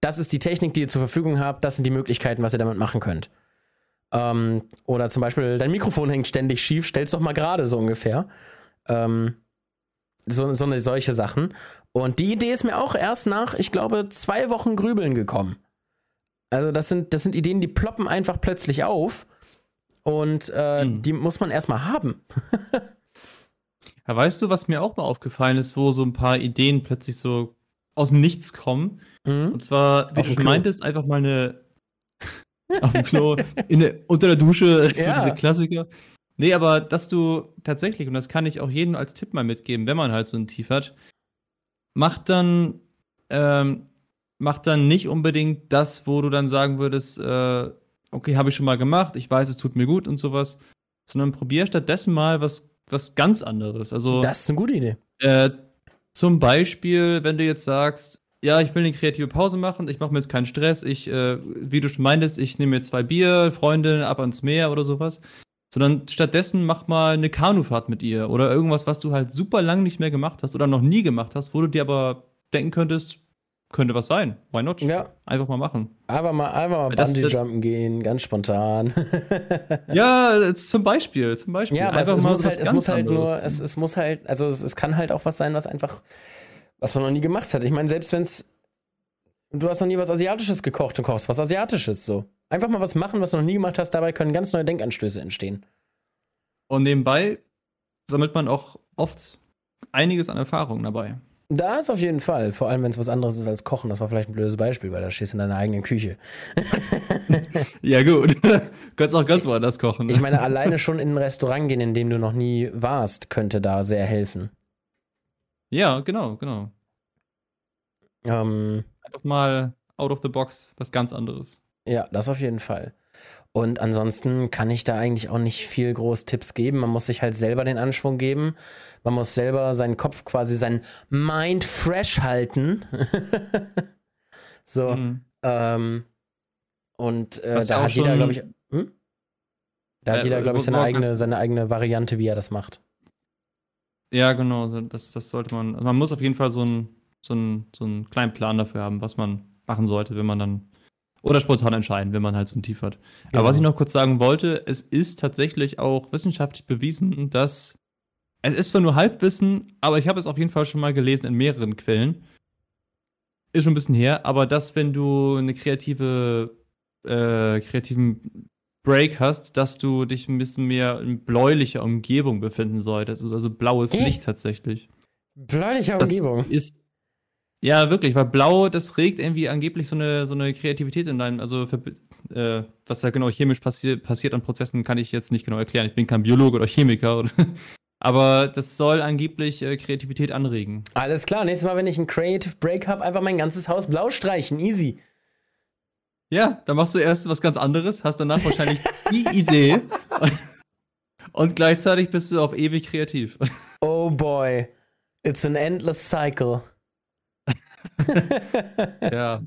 das ist die Technik, die ihr zur Verfügung habt, das sind die Möglichkeiten, was ihr damit machen könnt. Ähm, oder zum Beispiel, dein Mikrofon hängt ständig schief, stell's doch mal gerade so ungefähr. Ähm, so, so eine solche Sachen. Und die Idee ist mir auch erst nach, ich glaube, zwei Wochen Grübeln gekommen. Also, das sind, das sind Ideen, die ploppen einfach plötzlich auf. Und äh, Hm. die muss man erstmal haben. Ja, weißt du, was mir auch mal aufgefallen ist, wo so ein paar Ideen plötzlich so aus dem Nichts kommen? Mhm. Und zwar, wie Auf du schon meintest, einfach mal eine auf dem Klo, in der, unter der Dusche, so Ja. diese Klassiker. Nee, aber dass du tatsächlich, und das kann ich auch jedem als Tipp mal mitgeben, wenn man halt so ein Tief hat, macht dann, ähm, macht dann nicht unbedingt das, wo du dann sagen würdest, äh, okay, habe ich schon mal gemacht, ich weiß, es tut mir gut und sowas, sondern probier stattdessen mal was, was ganz anderes. Also Das ist eine gute Idee. äh, zum Beispiel, wenn du jetzt sagst, ja, ich will eine kreative Pause machen, ich mache mir jetzt keinen Stress, ich, äh, wie du schon meintest, ich nehme mir zwei Bier, Freunde ab ans Meer oder sowas. Sondern stattdessen mach mal eine Kanufahrt mit ihr oder irgendwas, was du halt super lang nicht mehr gemacht hast oder noch nie gemacht hast, wo du dir aber denken könntest, könnte was sein. Why not? Ja. Einfach mal machen. Einfach mal, einfach mal Bungee-Jumpen gehen, ganz spontan. Ja, zum Beispiel, zum Beispiel. Ja, aber es, es, muss halt, es muss halt nur, es, es muss halt, also es, es kann halt auch was sein, was einfach, was man noch nie gemacht hat. Ich meine, selbst wenn es, du hast noch nie was Asiatisches gekocht, du kochst was Asiatisches, so. Einfach mal was machen, was du noch nie gemacht hast, dabei können ganz neue Denkanstöße entstehen. Und nebenbei sammelt man auch oft einiges an Erfahrung dabei. Da ist auf jeden Fall, vor allem wenn es was anderes ist als Kochen, das war vielleicht ein blödes Beispiel, weil da stehst du in deiner eigenen Küche. Ja, gut. Kannst auch ganz woanders kochen. ne? Ich meine, alleine schon in ein Restaurant gehen, in dem du noch nie warst, könnte da sehr helfen. ja, genau, genau. Ähm, Einfach mal out of the box was ganz anderes. ja, das auf jeden Fall. Und ansonsten kann ich da eigentlich auch nicht viel groß Tipps geben. Man muss sich halt selber den Anschwung geben. Man muss selber seinen Kopf quasi, sein Mind fresh halten. so. Mhm. Ähm, und äh, da hat jeder, glaube ich, hm? da hat äh, jeder, glaube ich, seine eigene, seine eigene Variante, wie er das macht. Ja, genau. Das, das sollte man. Also man muss auf jeden Fall so einen, so, einen, so einen kleinen Plan dafür haben, was man machen sollte, wenn man dann oder spontan entscheiden, wenn man halt so ein Tief hat. Genau. Aber was ich noch kurz sagen wollte, es ist tatsächlich auch wissenschaftlich bewiesen, dass es ist zwar nur Halbwissen, aber ich habe es auf jeden Fall schon mal gelesen in mehreren Quellen. Ist schon ein bisschen her, aber dass, wenn du eine kreative, äh, kreativen Break hast, dass du dich ein bisschen mehr in bläulicher Umgebung befinden solltest. Also blaues Licht tatsächlich. Bläuliche Umgebung. Das ist ja, wirklich, weil Blau, das regt irgendwie angeblich so eine, so eine Kreativität in deinem, also für, äh, was da genau chemisch passi passiert an Prozessen, kann ich jetzt nicht genau erklären. Ich bin kein Biologe oder Chemiker. Oder aber das soll angeblich äh, Kreativität anregen. Alles klar, nächstes Mal, wenn ich einen Creative Break habe, einfach mein ganzes Haus blau streichen. Easy. Ja, dann machst du erst was ganz anderes, hast danach wahrscheinlich die Idee und, und gleichzeitig bist du auf ewig kreativ. Oh boy, it's an endless cycle. Tja,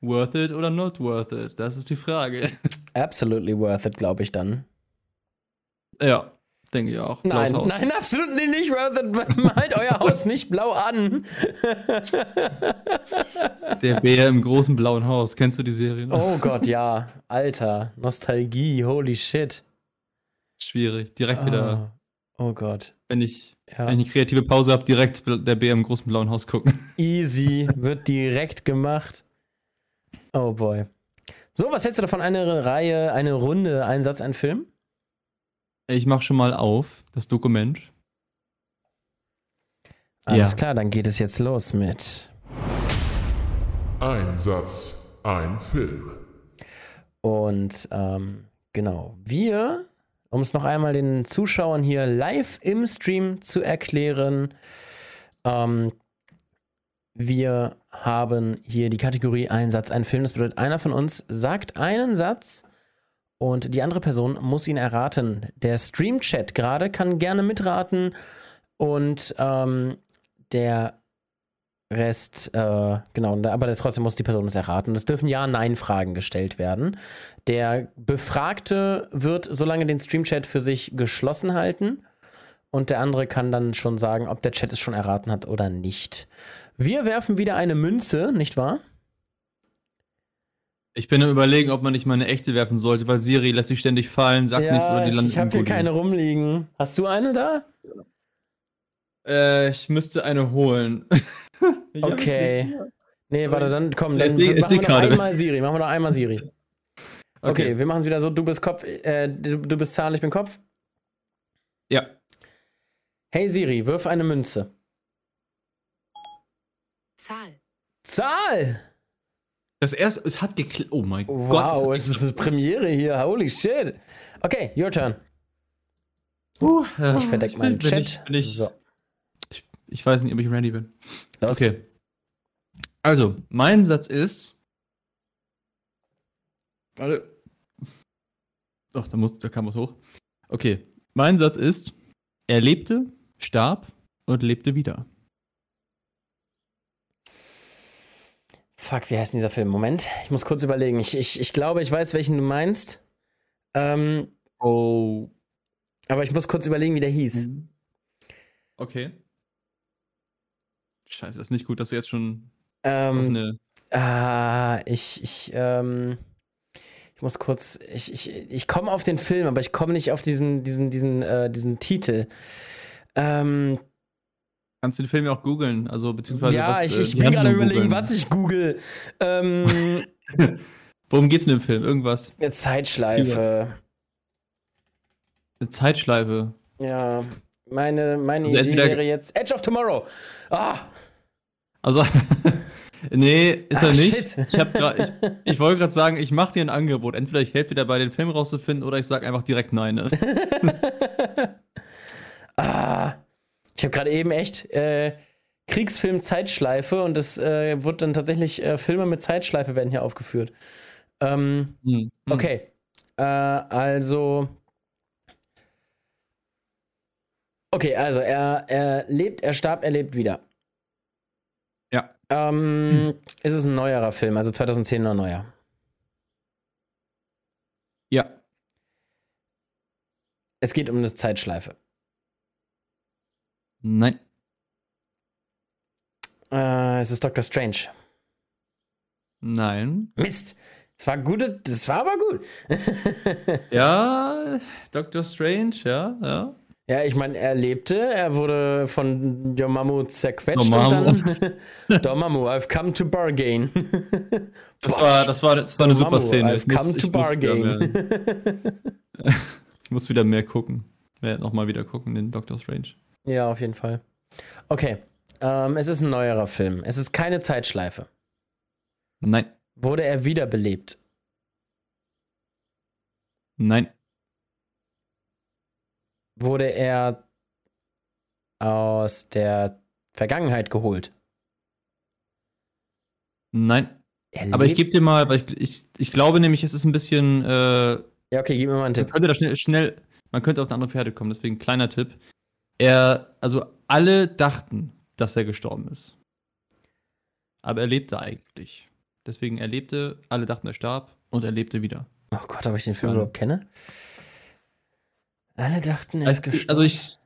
worth it oder not worth it? Das ist die Frage. Absolutely worth it, glaube ich dann. Ja, denke ich auch. Nein, nein, absolut nicht worth it. Malt euer Haus nicht blau an. Der Bär im großen blauen Haus. Kennst du die Serie? Noch? Oh Gott, ja. Alter, Nostalgie, holy shit. Schwierig. Direkt oh. wieder. Oh Gott. Wenn ich ja. Wenn ich eine kreative Pause habe, direkt der Bär im großen blauen Haus gucken. Easy, wird direkt gemacht. Oh boy. So, was hältst du davon? Eine Reihe, eine Runde, ein Satz, ein Film? Ich mach schon mal auf, das Dokument. Alles ja. klar, dann geht es jetzt los mit. Ein Satz, ein Film. Und ähm, genau, wir um es noch einmal den Zuschauern hier live im Stream zu erklären. Ähm, wir haben hier die Kategorie Ein Satz, ein Film. Das bedeutet, einer von uns sagt einen Satz und die andere Person muss ihn erraten. Der Stream-Chat gerade kann gerne mitraten und ähm, der Rest, äh, genau, aber trotzdem muss die Person es erraten. Es dürfen Ja-Nein-Fragen gestellt werden. Der Befragte wird so lange den Stream-Chat für sich geschlossen halten und der andere kann dann schon sagen, ob der Chat es schon erraten hat oder nicht. Wir werfen wieder eine Münze, nicht wahr? Ich bin am überlegen, ob man nicht mal eine echte werfen sollte, weil Siri lässt sich ständig fallen, sagt ja, nichts oder die landet Ich habe hier keine rumliegen. Hast du eine da? Äh, ich müsste eine holen. okay. Nee, warte, dann komm, dann die, machen wir noch einmal Siri. Machen wir noch einmal Siri. Okay, okay wir machen es wieder so, du bist Kopf, äh, du, du bist Zahl, ich bin Kopf. Ja. Hey Siri, wirf eine Münze. Zahl. Zahl! Das erste, es hat geklappt. Oh mein wow, Gott. Wow, es ist eine Premiere hier. Holy shit. Okay, your turn. Uh, ich verdeck meinen Chat. Ich, bin ich, so. ich, ich, weiß nicht, ob ich ready bin. Los. Okay. Also, mein Satz ist. Warte. Doch, da, muss, da kam was hoch. Okay. Mein Satz ist: Er lebte, starb und lebte wieder. Fuck, wie heißt denn dieser Film? Moment, ich muss kurz überlegen. Ich, ich, ich glaube, ich weiß, welchen du meinst. Ähm, oh. Aber ich muss kurz überlegen, wie der hieß. Mhm. Okay. Scheiße, das ist nicht gut, dass du jetzt schon ähm. Ah, ich, ich, ähm, ich muss kurz. Ich, ich, ich komme auf den Film, aber ich komme nicht auf diesen, diesen, diesen, äh, diesen Titel. Ähm, Kannst du den Film ja auch googeln, also beziehungsweise ja, was, ich, ich äh, bin gerade überlegen, was ich google. Ähm, Worum geht's in dem Film? Irgendwas? Eine Zeitschleife. Eine Zeitschleife. Ja, meine, meine also Idee wäre jetzt Edge of Tomorrow. Ah! Also, nee, ist ah, er nicht. Shit. Ich, grad, ich, ich wollte gerade sagen, ich mache dir ein Angebot. Entweder ich helfe dir dabei, den Film rauszufinden, oder ich sage einfach direkt Nein. ah, ich habe gerade eben echt äh, Kriegsfilm Zeitschleife und es äh, wird dann tatsächlich äh, Filme mit Zeitschleife werden hier aufgeführt. Ähm, mhm. Okay, Äh, also. Okay, also er, er lebt, er starb, er lebt wieder. Ja. Ähm, Hm. Ist es ein neuerer Film, also 2010 oder neuer? Ja. Es geht um eine Zeitschleife. Nein. Äh, es ist Doctor Strange. Nein. Mist! Das war gute, das war aber gut. Ja, Doctor Strange, ja, ja. ja, ich meine, er lebte, er wurde von Dormammu zerquetscht Dormammu. und dann Dormammu, I've come to bargain. Das Boah, war, das war, das war eine super Dormammu, Szene. I've Ich muss, come to ich, muss wieder mehr, bargain. ich muss wieder mehr gucken. Werde nochmal wieder gucken, den Doctor Strange. Ja, auf jeden Fall. Okay, ähm, es ist ein neuerer Film. Es ist keine Zeitschleife. Nein. Wurde er wiederbelebt? Nein. Wurde er aus der Vergangenheit geholt? Nein. Er Aber ich gebe dir mal, weil ich, ich, ich glaube nämlich, es ist ein bisschen, äh, Ja, okay, gib mir mal einen man Tipp. könnte da schnell, schnell, man könnte auf eine andere Pferde kommen, deswegen kleiner Tipp. Er, also alle dachten, dass er gestorben ist. Aber er lebte eigentlich. Deswegen er lebte, alle dachten, er starb und er lebte wieder. Oh Gott, ob ich den Film überhaupt kenne? Alle dachten, er ist Also, gestorben. also ich,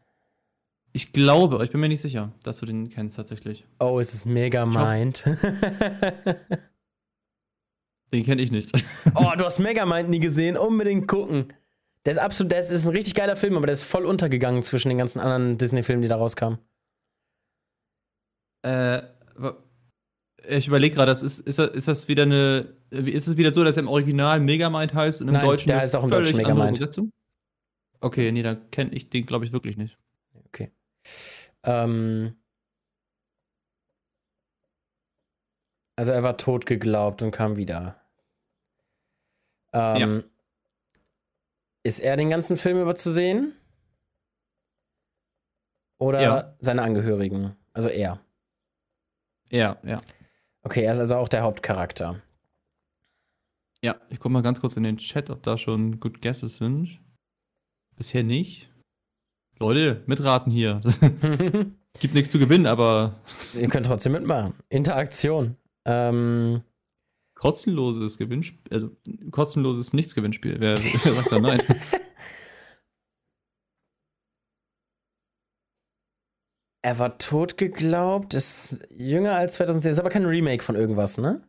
ich glaube, ich bin mir nicht sicher, dass du den kennst tatsächlich. oh, es ist mega mind. Den kenne ich nicht. oh, du hast Megamind nie gesehen. Unbedingt gucken. Der ist absolut, der ist, ist ein richtig geiler Film, aber der ist voll untergegangen zwischen den ganzen anderen Disney-Filmen, die da rauskamen. Äh, ich überlege gerade, das ist, ist, das- ist das wieder eine. Ist es wieder so, dass er im Original Megamind heißt und im Nein, Deutschen der heißt auch im Deutschen Megamind. Okay, nee, dann kenne ich den, glaube ich, wirklich nicht. Okay. Ähm, also er war tot geglaubt und kam wieder. Ähm, Ist er den ganzen Film über zu sehen? Oder Ja. seine Angehörigen? Also er. Ja, ja. Okay, er ist also auch der Hauptcharakter. Ja, ich gucke mal ganz kurz in den Chat, ob da schon Good Guesses sind. Bisher nicht. Leute, mitraten hier. Gibt nichts zu gewinnen, aber Ihr könnt trotzdem mitmachen. Interaktion. Ähm, kostenloses Gewinnspiel, also kostenloses Nichts-Gewinnspiel. Wer, wer sagt da nein? er war tot geglaubt, ist jünger als 2010, ist aber kein Remake von irgendwas, ne?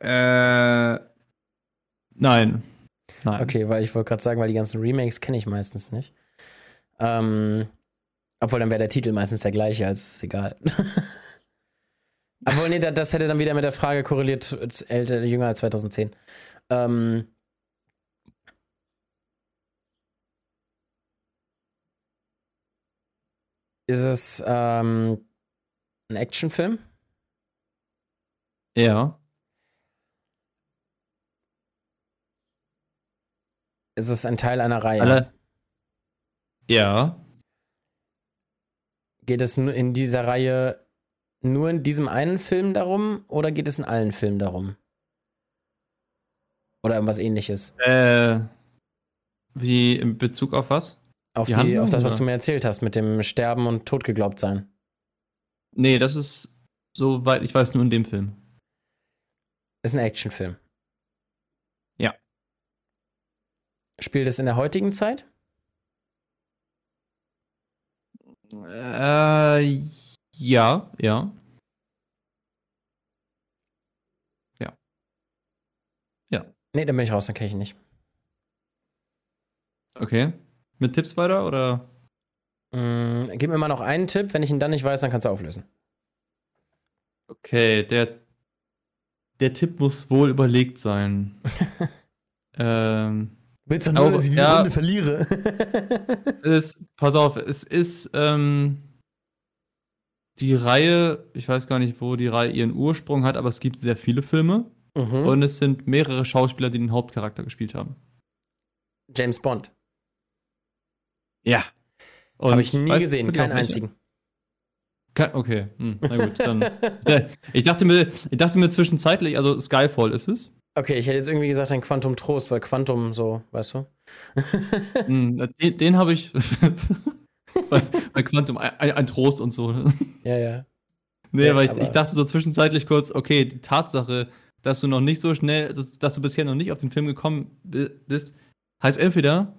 äh, nein. Nein. Okay, weil ich wollte gerade sagen, weil die ganzen Remakes kenne ich meistens nicht. Ähm, obwohl dann wäre der Titel meistens der gleiche, also ist egal. Obwohl, nee, da- das hätte dann wieder mit der Frage korreliert, älter, jünger als 2010. Ähm, ist es ähm, ein Actionfilm? Ja. Ist es ein Teil einer Reihe? Alle. Ja. Geht es nur in dieser Reihe nur in diesem einen Film darum oder geht es in allen Filmen darum? Oder irgendwas ähnliches? Äh, wie in Bezug auf was? Auf, Die die, auf das, was du mir erzählt hast, mit dem Sterben und totgeglaubt sein. Nee, das ist, soweit ich weiß, nur in dem Film. Ist ein Actionfilm. Ja. Spielt es in der heutigen Zeit? Äh, ja, ja. Nee, dann bin ich raus, dann kenne ich ihn nicht. Okay. Mit Tipps weiter oder? Mm, gib mir mal noch einen Tipp. Wenn ich ihn dann nicht weiß, dann kannst du auflösen. Okay, der, der Tipp muss wohl überlegt sein. ähm, Willst du nur, dass ich diese Runde verliere? es, pass auf, es ist ähm, die Reihe, ich weiß gar nicht, wo die Reihe ihren Ursprung hat, aber es gibt sehr viele Filme mhm. und es sind mehrere Schauspieler, die den Hauptcharakter gespielt haben. James Bond. Ja. Habe ich nie gesehen, keinen einzigen. Ke- Okay, hm, na gut, dann. Ich, dachte mir, ich dachte mir zwischenzeitlich, also Skyfall ist es. Okay, ich hätte jetzt irgendwie gesagt ein Quantum Trost, weil Quantum so, weißt du? Hm, den den habe ich bei, bei Quantum ein, ein Trost und so. ne? Ja, ja. Nee, Ja, aber ich, ich dachte so zwischenzeitlich kurz, okay, die Tatsache, dass du noch nicht so schnell, dass, dass du bisher noch nicht auf den Film gekommen bi- bist, heißt entweder,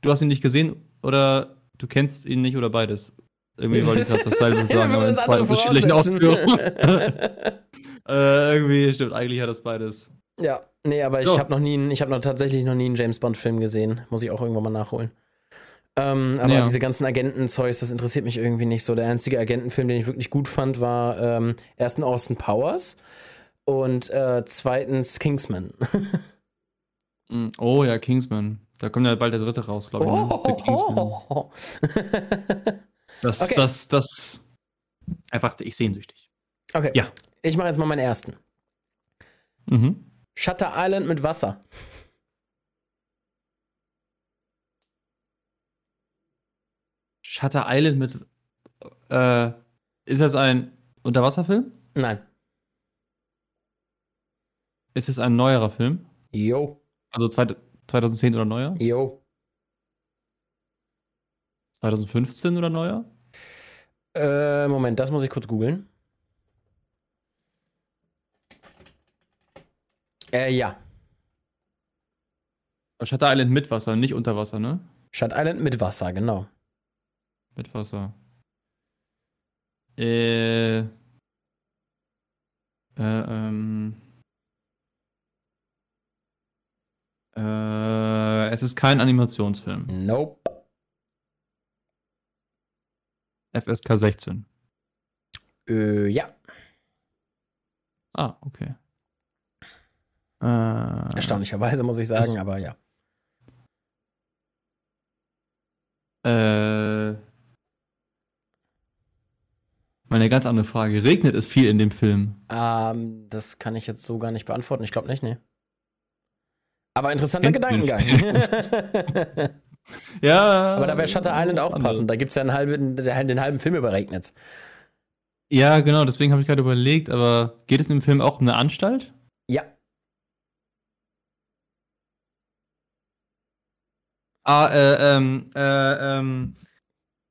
du hast ihn nicht gesehen oder du kennst ihn nicht oder beides. Irgendwie wollte ich gerade dasselbe sagen, aber in zwei unterschiedlichen Ausführungen. äh, irgendwie stimmt, eigentlich hat das beides. Ja, nee, aber ich So. habe noch nie, ich habe noch tatsächlich noch nie einen James Bond Film gesehen. Muss ich auch irgendwann mal nachholen. Ähm, aber Ja. diese ganzen Agenten-Zeugs, das interessiert mich irgendwie nicht so. Der einzige Agentenfilm, den ich wirklich gut fand, war ähm, ersten Austin Powers und äh, zweitens Kingsman. Mm, Oh ja, Kingsman. Da kommt ja bald der dritte raus, glaube ich. Ne? Der Kingsman. Oh. Das, Okay. das, das. Einfach, ich sehnsüchtig. okay, Ja. ich mache jetzt mal meinen ersten. Mhm. Shutter Island mit Wasser. Shutter Island mit. Äh, ist das ein Unterwasserfilm? Nein. Ist es ein neuerer Film? Yo, Also zweit- 2010 oder neuer? yo. 2015 oder neuer? Äh, Moment, das muss ich kurz googeln. Äh, ja. Shutter Island mit Wasser, nicht unter Wasser, ne? Shutter Island mit Wasser, genau. Mit Wasser. Äh. Äh, ähm. Äh, es ist kein Animationsfilm. Nope. FSK 16. Äh, ja. Ah, okay. Äh, Erstaunlicherweise muss ich sagen, aber ja. Äh. Meine ganz andere Frage. Regnet es viel in dem Film? Ähm, das kann ich jetzt so gar nicht beantworten. Ich glaube nicht, nee. Aber interessanter. Gedankengang. Ja. aber da wäre Shutter Island auch anderes. passend. Da gibt es ja einen halben, den halben Film über regnet's. Ja, genau, deswegen habe ich gerade überlegt, aber geht es in dem Film auch um eine Anstalt? Ja. Ah, äh, ähm, äh, ähm.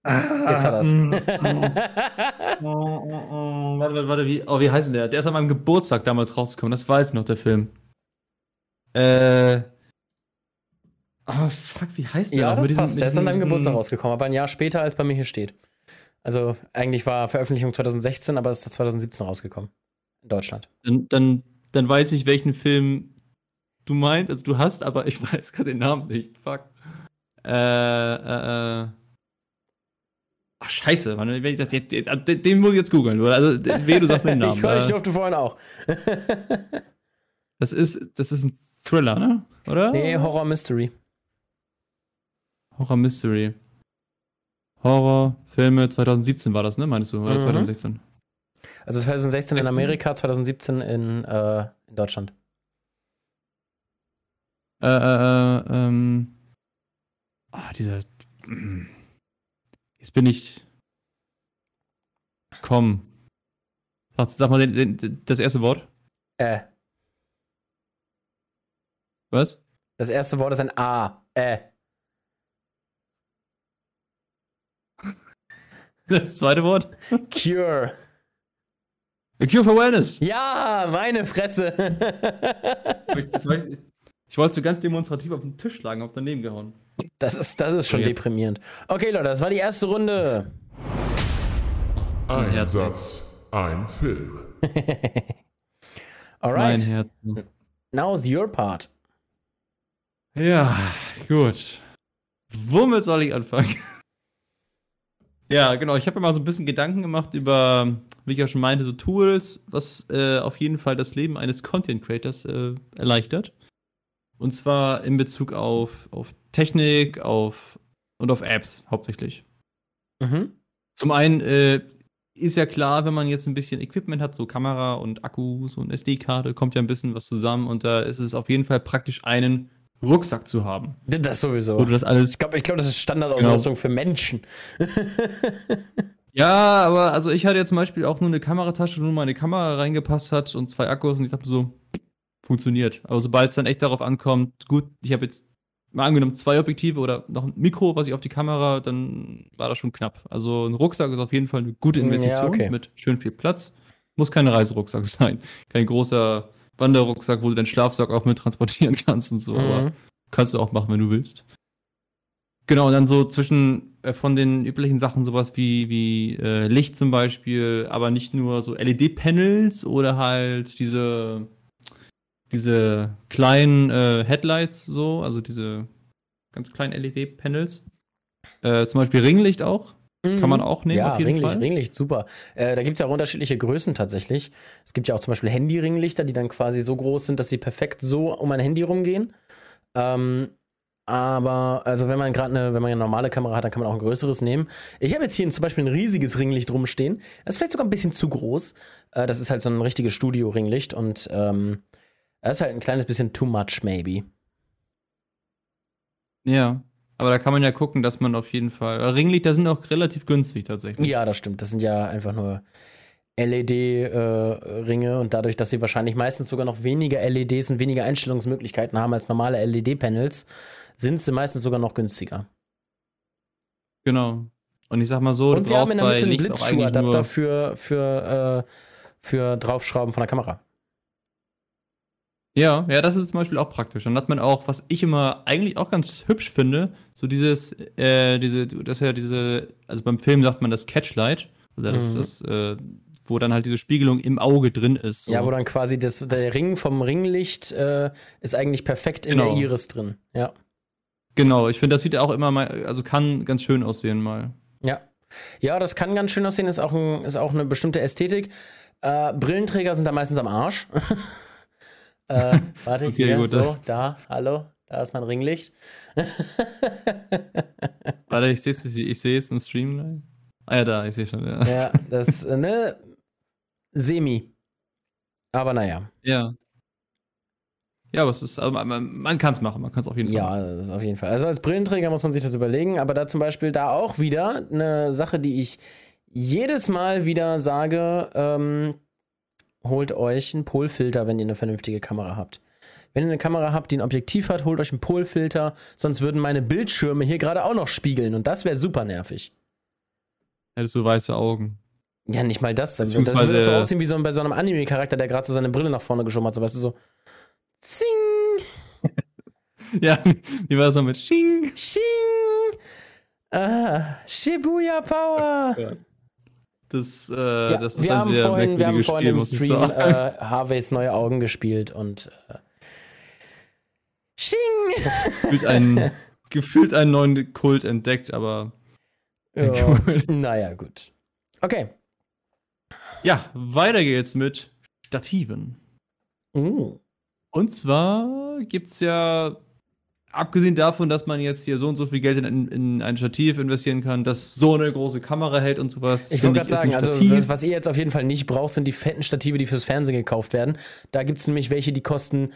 Jetzt hat er's. mm, mm, oh, oh, oh, warte, warte, warte, wie, oh, wie heißt denn der? Der ist an meinem Geburtstag damals rausgekommen, das weiß ich noch, der Film. Äh. Oh, fuck, wie heißt der? ja, das diesem- passt. Der ist an deinem Geburtstag rausgekommen, aber ein Jahr später, als bei mir hier steht. Also eigentlich war Veröffentlichung 2016, aber es ist 2017 rausgekommen. In Deutschland. Dann, dann, dann weiß ich, welchen Film du meinst, also du hast, aber ich weiß gerade den Namen nicht. Fuck. Äh, äh, äh. Ach, scheiße, Mann, wenn ich das, den, den, den muss ich jetzt googeln. oder? Also, weh, du sagst mir den Namen. ich, ich Äh, durfte vorhin auch. das, ist, das ist ein Thriller, ne? Oder? nee, Horror Mystery. Horror Mystery. Horror, Filme 2017 war das, ne? Meinst du? Oder Mhm. 2016? Also 2016 in 16? Amerika, 2017 in, äh, in Deutschland. Äh, äh, äh, ähm. Ah, dieser. Jetzt bin ich. Komm. Sag, sag mal den, den, das erste Wort. Äh. Was? Das erste Wort ist ein A. Äh. Das zweite Wort? Cure. A Cure for Wellness. Ja, meine Fresse. Ich, wollte so ganz demonstrativ auf den Tisch schlagen, auf daneben gehauen. Das ist, das ist schon jetzt. deprimierend. Okay, Leute, das war die erste Runde. Ein Herz. Satz, ein Film. Mein Alright. Herz. Now's your part. Ja, gut. Womit soll ich anfangen? ja, genau. Ich habe mir mal so ein bisschen Gedanken gemacht über, wie ich ja schon meinte, so Tools, was äh, auf jeden Fall das Leben eines Content Creators äh, erleichtert. Und zwar in Bezug auf, auf Technik, auf und auf Apps hauptsächlich. Mhm. Zum einen äh, ist ja klar, wenn man jetzt ein bisschen Equipment hat, so Kamera und Akkus und SD-Karte, kommt ja ein bisschen was zusammen und da ist es auf jeden Fall praktisch, einen Rucksack zu haben, Das sowieso. wo das alles Ich glaube, ich glaub, das ist Standardausrüstung Genau. für Menschen. Ja, aber also ich hatte jetzt zum Beispiel auch nur eine Kameratasche, wo nur meine Kamera reingepasst hat und zwei Akkus und ich dachte so, funktioniert. Aber sobald es dann echt darauf ankommt, gut, ich habe jetzt mal angenommen zwei Objektive oder noch ein Mikro, was ich auf die Kamera, dann war das schon knapp. Also ein Rucksack ist auf jeden Fall eine gute Ja, Investition okay. mit schön viel Platz. Muss kein Reiserucksack sein. Kein großer Wanderrucksack, wo du deinen Schlafsack auch mit transportieren kannst und so. Aber Mhm. kannst du auch machen, wenn du willst. Genau, und dann so zwischen äh, von den üblichen Sachen sowas wie, wie äh, Licht zum Beispiel, aber nicht nur so LED-Panels oder halt diese, diese kleinen äh, Headlights so, also diese ganz kleinen LED-Panels. Äh, zum Beispiel Ringlicht auch. Kann man auch nehmen, Mhm. Ja, auf jeden Ringlicht, Fall. Ringlicht, super. Äh, da gibt es ja auch unterschiedliche Größen tatsächlich. Es gibt ja auch zum Beispiel Handy-Ringlichter, die dann quasi so groß sind, dass sie perfekt so um ein Handy rumgehen. Ähm, aber, also wenn man gerade eine, wenn man eine normale Kamera hat, dann kann man auch ein größeres nehmen. Ich habe jetzt hier zum Beispiel ein riesiges Ringlicht rumstehen. Das ist vielleicht sogar ein bisschen zu groß. Äh, das ist halt so ein richtiges Studio-Ringlicht und ähm, das ist halt ein kleines bisschen too much, maybe. Ja. Aber da kann man ja gucken, dass man auf jeden Fall. äh, Ringlichter sind auch relativ günstig tatsächlich. Ja, das stimmt. Das sind ja einfach nur LED-Ringe äh, und dadurch, dass sie wahrscheinlich meistens sogar noch weniger LEDs und weniger Einstellungsmöglichkeiten haben als normale LED-Panels, sind sie meistens sogar noch günstiger. Genau. Und ich sag mal so, und sie haben in der Mitte einen Blitzschuhadapter für, für, äh, für Draufschrauben von der Kamera. Ja, ja, das ist zum Beispiel auch praktisch. Dann hat man auch, was ich immer eigentlich auch ganz hübsch finde, so dieses, äh, diese, das ist ja diese, also beim Film sagt man das Catchlight, oder das, Mhm. das äh, wo dann halt diese Spiegelung im Auge drin ist. So. Ja, wo dann quasi das, der Ring vom Ringlicht äh, ist eigentlich perfekt in Genau. der Iris drin. Ja. Genau, ich finde, das sieht auch immer mal, also kann ganz schön aussehen mal. Ja. Ja, das kann ganz schön aussehen, ist auch, ein, ist auch eine bestimmte Ästhetik. Äh, Brillenträger sind da meistens am Arsch. äh, warte, Okay, hier, gut. so, da, hallo, da ist mein Ringlicht. Warte, ich sehe es ich im Stream. Ah ja, da, ich sehe schon. Ja. ja, das, äh, ne, semi. Aber naja, Ja, ja aber es ist, also man, man, kann es machen, man kann es auf jeden Fall machen. ja, das ist auf jeden Fall. Also als Brillenträger muss man sich das überlegen, aber da zum Beispiel da auch wieder eine Sache, die ich jedes Mal wieder sage, ähm, holt euch einen Polfilter, wenn ihr eine vernünftige Kamera habt. Wenn ihr eine Kamera habt, die ein Objektiv hat, holt euch einen Polfilter, sonst würden meine Bildschirme hier gerade auch noch spiegeln und das wäre super nervig. Hättest du weiße Augen. Ja, nicht mal das. Das würde so aussehen wie so bei so einem Anime-Charakter, der gerade so seine Brille nach vorne geschoben hat, so weißt du, so Zing, Ja, wie war es noch mit Shing? Shing, ah, Shibuya Power. Das, äh, Ja, das ist wir, ein haben sehr vorhin, wir haben merkwürdiges vorhin Spiel, im Stream äh, Harveys neue Augen gespielt und äh, Shing! gefühlt, einen, gefühlt einen neuen Kult entdeckt, aber Ja, naja, gut. Okay. ja, weiter geht's mit Stativen. Uh. Und zwar gibt's ja, abgesehen davon, dass man jetzt hier so und so viel Geld in, in ein Stativ investieren kann, das so eine große Kamera hält und sowas. Ich wollte gerade sagen, also was, was ihr jetzt auf jeden Fall nicht braucht, sind die fetten Stative, die fürs Fernsehen gekauft werden. Da gibt es nämlich welche, die kosten,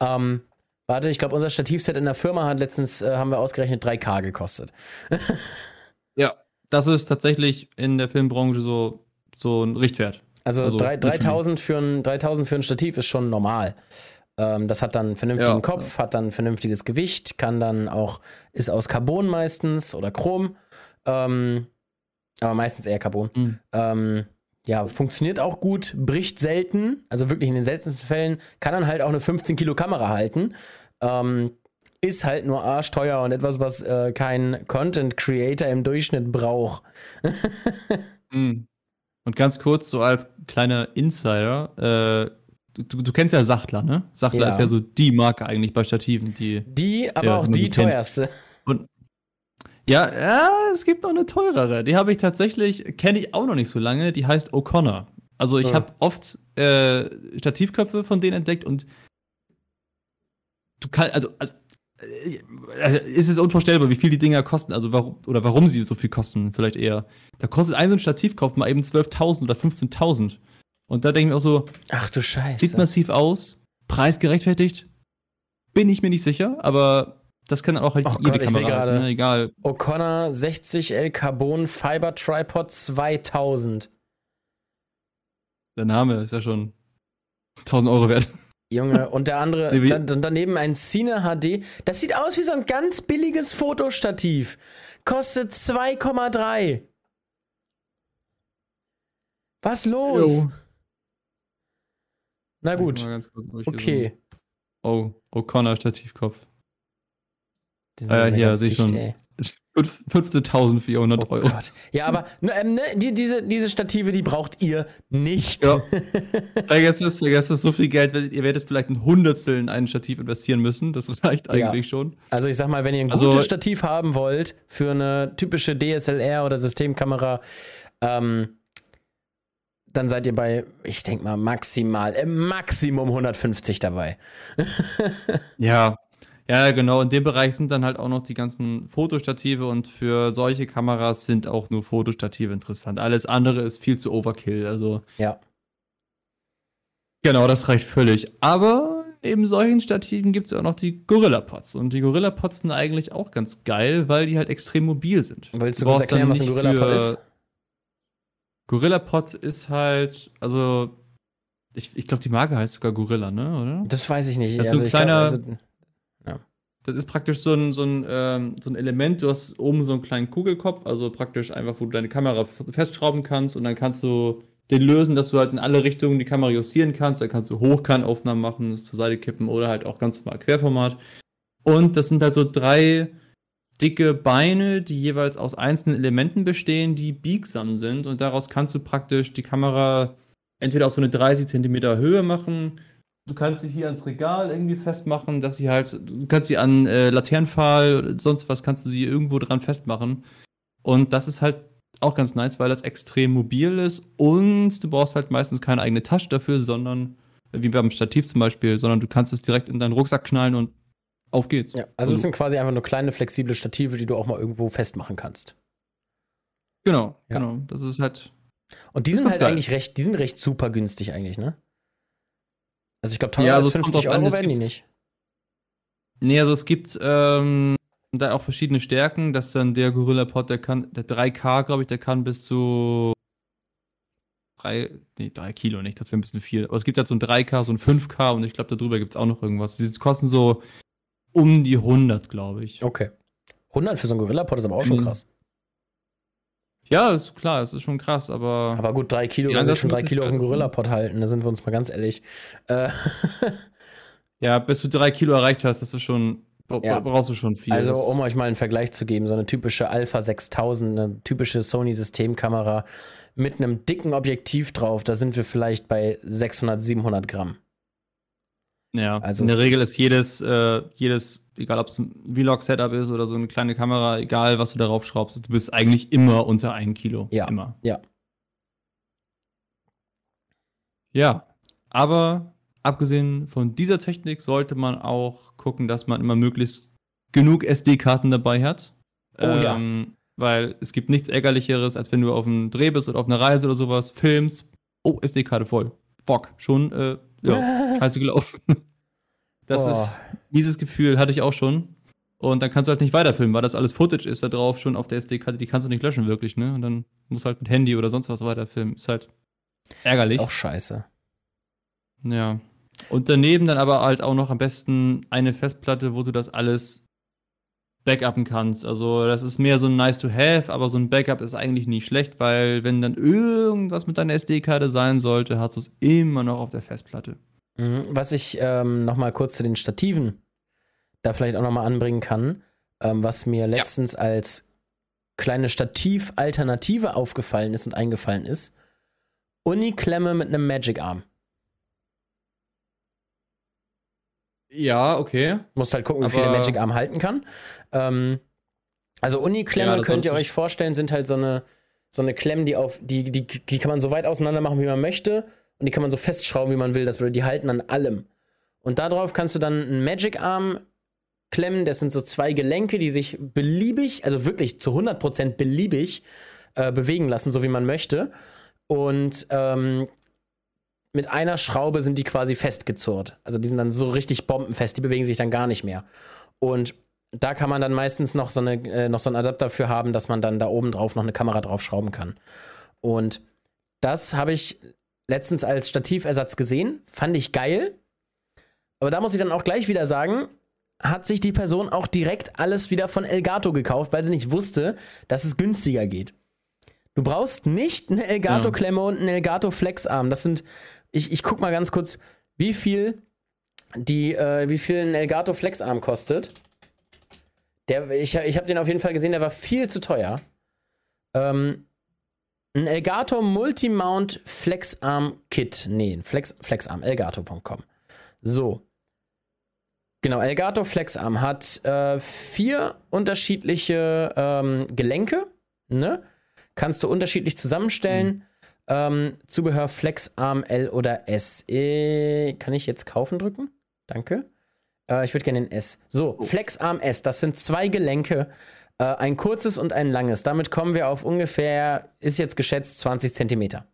ähm, warte, ich glaube, unser Stativset in der Firma hat letztens, äh, haben wir ausgerechnet, 3K gekostet. Ja, das ist tatsächlich in der Filmbranche so, so ein Richtwert. Also, Also, drei- literally. 3000, für ein, 3000 für ein Stativ ist schon normal. Ähm, das hat dann einen vernünftigen Ja, Kopf, hat dann ein vernünftiges Gewicht, kann dann auch, ist aus Carbon meistens oder Chrom. Ähm, aber meistens eher Carbon. Mhm. Ähm, ja, funktioniert auch gut, bricht selten, also wirklich in den seltensten Fällen, kann dann halt auch eine 15 Kilo Kamera halten. Ähm, ist halt nur arschteuer und etwas, was äh, kein Content Creator im Durchschnitt braucht. Mhm. Und ganz kurz, so als kleiner Insider, äh, du, du, du kennst ja Sachtler, ne? Sachtler Ja. ist ja so die Marke eigentlich bei Stativen, die. Die, aber Ja, auch die teuerste. Und ja, ja, es gibt noch eine teurere. Die habe ich tatsächlich, kenne ich auch noch nicht so lange. Die heißt O'Connor. Also ich Ja. habe oft äh, Stativköpfe von denen entdeckt und du kannst, also, also äh, ist es unvorstellbar, wie viel die Dinger kosten, also warum, oder warum sie so viel kosten, vielleicht eher. Da kostet ein so ein Stativkauf mal eben 12.000 oder 15.000. Und da denke ich mir auch so, Ach du Scheiße. sieht massiv aus, Preis gerechtfertigt, bin ich mir nicht sicher, aber das kann auch halt Oh jede Gott, ich Kamera, gerade. ne, egal. O'Connor 60L Carbon Fiber Tripod 2000. Der Name ist ja schon 1000 Euro wert. Junge, und der andere, dann, daneben ein Cine HD. Das sieht aus wie so ein ganz billiges Fotostativ. Kostet 2,3. Was los? Jo. Na gut, kurz, okay. So oh, O'Connor Stativkopf. Ah ja, hier, sehe ich schon. ey. Ist fünf- 15.400 Oh Euro. Gott. Ja, aber ne, ähm, ne, die, diese, diese Stative, die braucht ihr nicht. Ja. Vergesst es, vergesst es, so viel Geld, werdet, ihr werdet vielleicht ein Hundertstel in ein Stativ investieren müssen. Das reicht Ja. eigentlich schon. Also ich sag mal, wenn ihr ein Also- gutes Stativ haben wollt für eine typische DSLR oder Systemkamera, ähm, dann seid ihr bei, ich denke mal, maximal, im Maximum 150 dabei. Ja. Ja, genau. In dem Bereich sind dann halt auch noch die ganzen Fotostative und für solche Kameras sind auch nur Fotostative interessant. Alles andere ist viel zu Overkill. Also, Ja. genau, das reicht völlig. Aber neben solchen Stativen gibt es auch noch die Gorilla-Pods. Und die Gorilla-Pods sind eigentlich auch ganz geil, weil die halt extrem mobil sind. Willst du Du kurz erklären, was ein Gorilla-Pod ist? Gorilla-Pod ist halt, also, ich, ich glaube, die Marke heißt sogar Gorilla, ne? Oder? Das weiß ich nicht. Das ist so also ein ich glaub, kleiner- also, Das ist praktisch so ein, so, ein, ähm, so ein Element, du hast oben so einen kleinen Kugelkopf, also praktisch einfach, wo du deine Kamera festschrauben kannst und dann kannst du den lösen, dass du halt in alle Richtungen die Kamera justieren kannst. Dann kannst du Hochkantaufnahmen machen, das zur Seite kippen oder halt auch ganz normal Querformat. Und das sind halt so drei dicke Beine, die jeweils aus einzelnen Elementen bestehen, die biegsam sind. Und daraus kannst du praktisch die Kamera entweder auf so eine 30 Zentimeter Höhe machen, Du kannst sie hier ans Regal irgendwie festmachen, dass sie halt, du kannst sie an äh, Laternenpfahl oder sonst was, kannst du sie irgendwo dran festmachen. Und das ist halt auch ganz nice, weil das extrem mobil ist. Und du brauchst halt meistens keine eigene Tasche dafür, sondern, wie beim Stativ zum Beispiel, sondern du kannst es direkt in deinen Rucksack knallen und auf geht's. ja, also es sind quasi einfach nur kleine, flexible Stative, die du auch mal irgendwo festmachen kannst. Genau, Ja. genau. Das ist halt, Und die sind halt geil. eigentlich recht, die sind recht super günstig eigentlich, ne? Also ich glaube, teurer Ja, also als es kommt 50 drauf an, Euro es werden die nicht. Nee, also es gibt ähm, da auch verschiedene Stärken, dass dann der Gorilla Pod, der kann, der 3K, glaube ich, der kann bis zu 3, nee, 3 Kilo nicht, das wäre ein bisschen viel. Aber es gibt halt so ein 3K, so ein 5K und ich glaube, darüber gibt es auch noch irgendwas. Die kosten so um die 100, glaube ich. Okay. 100 für so einen Gorilla-Pod ist aber auch schon Mhm. krass. Ja, ist klar, es ist schon krass, aber, Aber gut, drei Kilo, wenn wir schon drei Kilo auf dem. Gorilla-Pod halten, da sind wir uns mal ganz ehrlich. Äh, ja, bis du 3 Kilo erreicht hast, das ist schon, Ja. brauchst du schon viel. also, um euch mal einen Vergleich zu geben, so eine typische Alpha 6000, eine typische Sony-Systemkamera mit einem dicken Objektiv drauf, da sind wir vielleicht bei 600, 700 Gramm. Ja, Also in der Regel ist- ist jedes, äh, jedes, egal ob es ein Vlog-Setup ist oder so eine kleine Kamera, egal was du darauf schraubst, du bist eigentlich immer unter ein Kilo. Ja, Immer. ja. Ja, aber abgesehen von dieser Technik sollte man auch gucken, dass man immer möglichst genug SD-Karten dabei hat. Oh ja. Ähm, Weil es gibt nichts Ärgerlicheres, als wenn du auf einem Dreh bist oder auf einer Reise oder sowas, filmst, oh, SD-Karte voll. Fuck, schon, äh, ja, scheiße gelaufen. Das Oh. ist, dieses Gefühl hatte ich auch schon. Und dann kannst du halt nicht weiterfilmen, weil das alles Footage ist da drauf, schon auf der SD-Karte, die kannst du nicht löschen, wirklich, ne? Und dann musst du halt mit Handy oder sonst was weiterfilmen. Ist halt ärgerlich. Ist auch scheiße. Ja. Und daneben dann aber halt auch noch am besten eine Festplatte, wo du das alles backuppen kannst. Also das ist mehr so ein nice to have, aber so ein Backup ist eigentlich nicht schlecht, weil wenn dann irgendwas mit deiner SD-Karte sein sollte, hast du es immer noch auf der Festplatte. Mhm. Was ich ähm, noch mal kurz zu den Stativen da vielleicht auch noch mal anbringen kann, ähm, was mir letztens als kleine Stativ-Alternative aufgefallen ist und eingefallen ist, Uni-Klemme mit einem Magic-Arm. Ja, okay. Musst halt gucken, wie viel der Aber- Magic-Arm halten kann. Ähm, also Ja, Uni-Klemme das könnt ihr euch vorstellen, sind halt so eine, so eine Klemmen, die auf, die, die, die kann man so weit auseinander machen, wie man möchte. Und die kann man so festschrauben, wie man will. Das bedeutet, die halten an allem. Und darauf kannst du dann einen Magic-Arm klemmen. Das sind so zwei Gelenke, die sich beliebig, also wirklich zu 100% beliebig äh, bewegen lassen, so wie man möchte. Und ähm, mit einer Schraube sind die quasi festgezurrt. Also die sind dann so richtig bombenfest, die bewegen sich dann gar nicht mehr. Und da kann man dann meistens noch so, eine, äh, noch so einen Adapter für haben, dass man dann da oben drauf noch eine Kamera draufschrauben kann. Und das habe ich letztens als Stativersatz gesehen, fand ich geil. Aber da muss ich dann auch gleich wieder sagen, hat sich die Person auch direkt alles wieder von Elgato gekauft, weil sie nicht wusste, dass es günstiger geht. Du brauchst nicht eine Elgato-Klemme und einen Elgato-Flexarm. Das sind, ich, ich guck mal ganz kurz, wie viel die, äh, wie viel ein Elgato Flexarm kostet. Der, ich ich habe den auf jeden Fall gesehen, der war viel zu teuer. Ähm, ein Elgato Multimount Flexarm Kit. Nee, Flex, Flexarm, elgato.com. So. Genau, Elgato Flexarm hat äh, vier unterschiedliche ähm, Gelenke. Ne? Kannst du unterschiedlich zusammenstellen. Mhm. Ähm, Zubehör Flexarm L oder S. Äh, kann ich jetzt kaufen drücken? Danke. Äh, ich würde gerne den S. So, oh. Flexarm S. Das sind zwei Gelenke. Äh, ein kurzes und ein langes. Damit kommen wir auf ungefähr, ist jetzt geschätzt, 20 Zentimeter.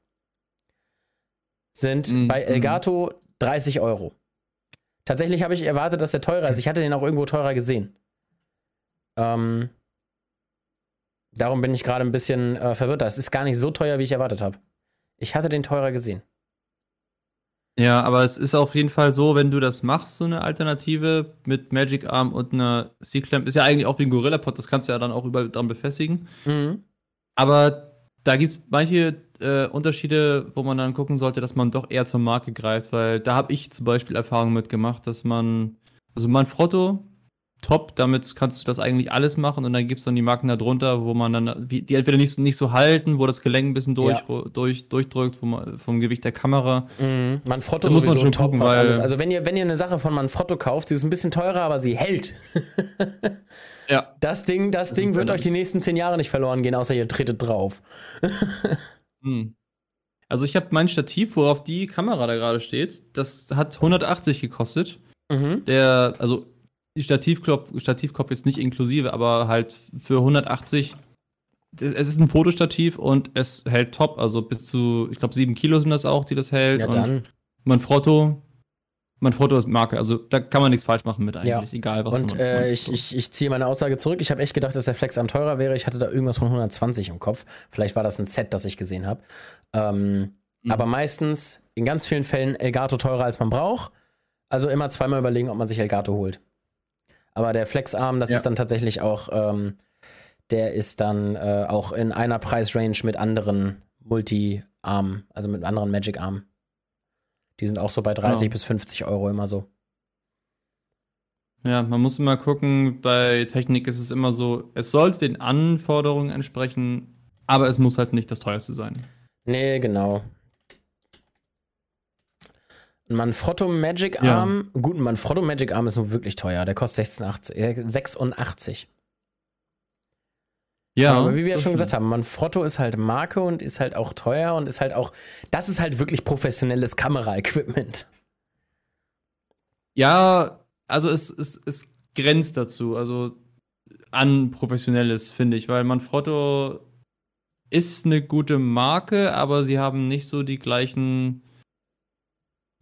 Sind mm, bei Elgato 30 Euro. Tatsächlich habe ich erwartet, dass der teurer ist. Ich hatte den auch irgendwo teurer gesehen. Ähm, darum bin ich gerade ein bisschen äh, verwirrt. Das ist gar nicht so teuer, wie ich erwartet habe. Ich hatte den teurer gesehen. Ja, aber es ist auf jeden Fall so, wenn du das machst, so eine Alternative mit Magic Arm und einer C-Clamp, ist ja eigentlich auch wie ein Gorilla-Pod, das kannst du ja dann auch überall dran befestigen. Mhm. Aber da gibt es manche äh, Unterschiede, wo man dann gucken sollte, dass man doch eher zur Marke greift, weil da habe ich zum Beispiel Erfahrungen mitgemacht, dass man, also Manfrotto top, damit kannst du das eigentlich alles machen und dann gibt es dann die Marken darunter, wo man dann, die entweder nicht, nicht so halten, wo das Gelenk ein bisschen durch, ja. durch, durchdrückt vom, vom Gewicht der Kamera. Mhm. Manfrotto muss man schon top, gucken, weil alles. Also wenn ihr, wenn ihr eine Sache von Manfrotto kauft, sie ist ein bisschen teurer, aber sie hält. ja. Das Ding, das, das Ding wird euch die nächsten zehn Jahre nicht verloren gehen, außer ihr tretet drauf. hm. Also ich habe mein Stativ, worauf die Kamera da gerade steht, das hat 180 gekostet. Mhm. Der, also die Stativkopf, Stativkopf ist nicht inklusive, aber halt für 180. Es ist ein Fotostativ und es hält top. Also bis zu, ich glaube, 7 Kilo sind das auch, die das hält. Ja, dann. Und Manfrotto, Manfrotto ist Marke. Also da kann man nichts falsch machen mit eigentlich, ja. egal was Und äh, ich, ich, ich ziehe meine Aussage zurück. Ich habe echt gedacht, dass der Flex am teurer wäre. Ich hatte da irgendwas von 120 im Kopf. Vielleicht war das ein Set, das ich gesehen habe. Ähm, mhm. Aber meistens, in ganz vielen Fällen, Elgato teurer als man braucht. Also immer zweimal überlegen, ob man sich Elgato holt. Aber der Flexarm, das ja. ist dann tatsächlich auch, ähm, der ist dann äh, auch in einer Preisrange mit anderen Multi-Arm, also mit anderen Magic-Arm. Die sind auch so bei 30 genau. bis 50 Euro immer so. Ja, man muss immer gucken, bei Technik ist es immer so, es sollte den Anforderungen entsprechen, aber es muss halt nicht das teuerste sein. Nee, genau. Ein Manfrotto Magic Arm, ja. gut, ein Manfrotto Magic Arm ist nur wirklich teuer. Der kostet 86. 86. Äh, ja. Aber wie wir ja schon gesagt haben, Manfrotto ist halt Marke und ist halt auch teuer und ist halt auch, das ist halt wirklich professionelles Kameraequipment. Ja, also es, es, es grenzt dazu, also an professionelles, finde ich, weil Manfrotto ist eine gute Marke, aber sie haben nicht so die gleichen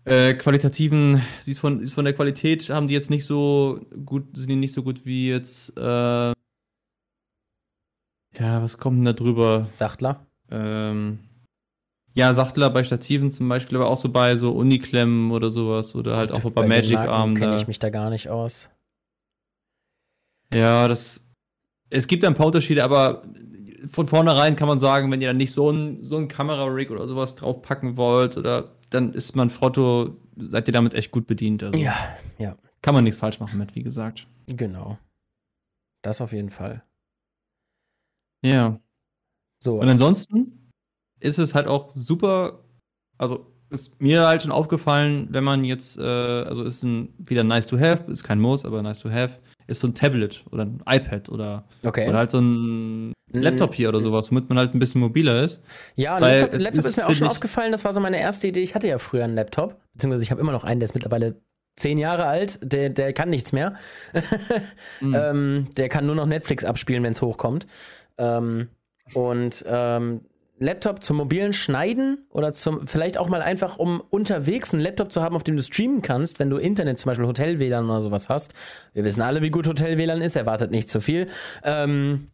äh, qualitativen, sie ist von, ist von der Qualität, haben die jetzt nicht so gut, sind die nicht so gut wie jetzt, äh, ja, was kommt denn da drüber? Sachtler? Ähm, ja, Sachtler bei Stativen zum Beispiel, aber auch so bei so Uniklemmen oder sowas oder halt auch bei, bei Magic Arm. kenne ich mich da gar nicht aus. Ja, das, es gibt ein paar Unterschiede, aber von vornherein kann man sagen, wenn ihr dann nicht so ein, so ein Kamera-Rig oder sowas draufpacken wollt oder dann ist man Frotto, seid ihr damit echt gut bedient. Also ja, ja. Kann man nichts falsch machen mit, wie gesagt. Genau. Das auf jeden Fall. Ja. So. Und ansonsten ist es halt auch super, also ist mir halt schon aufgefallen, wenn man jetzt, äh, also ist ein, wieder nice to have, ist kein Muss, aber nice to have, ist so ein Tablet oder ein iPad oder, okay. oder halt so ein Laptop hier oder sowas, womit man halt ein bisschen mobiler ist. Ja, Laptop, Laptop ist, ist, mir auch schon aufgefallen, das war so meine erste Idee. Ich hatte ja früher einen Laptop, beziehungsweise ich habe immer noch einen, der ist mittlerweile zehn Jahre alt, der, der kann nichts mehr. mhm. ähm, der kann nur noch Netflix abspielen, wenn es hochkommt. Ähm, und ähm, Laptop zum mobilen Schneiden oder zum, vielleicht auch mal einfach, um unterwegs einen Laptop zu haben, auf dem du streamen kannst, wenn du Internet, zum Beispiel Hotel-WLAN oder sowas hast. Wir wissen alle, wie gut Hotel-WLAN ist, erwartet nicht zu viel. Ähm,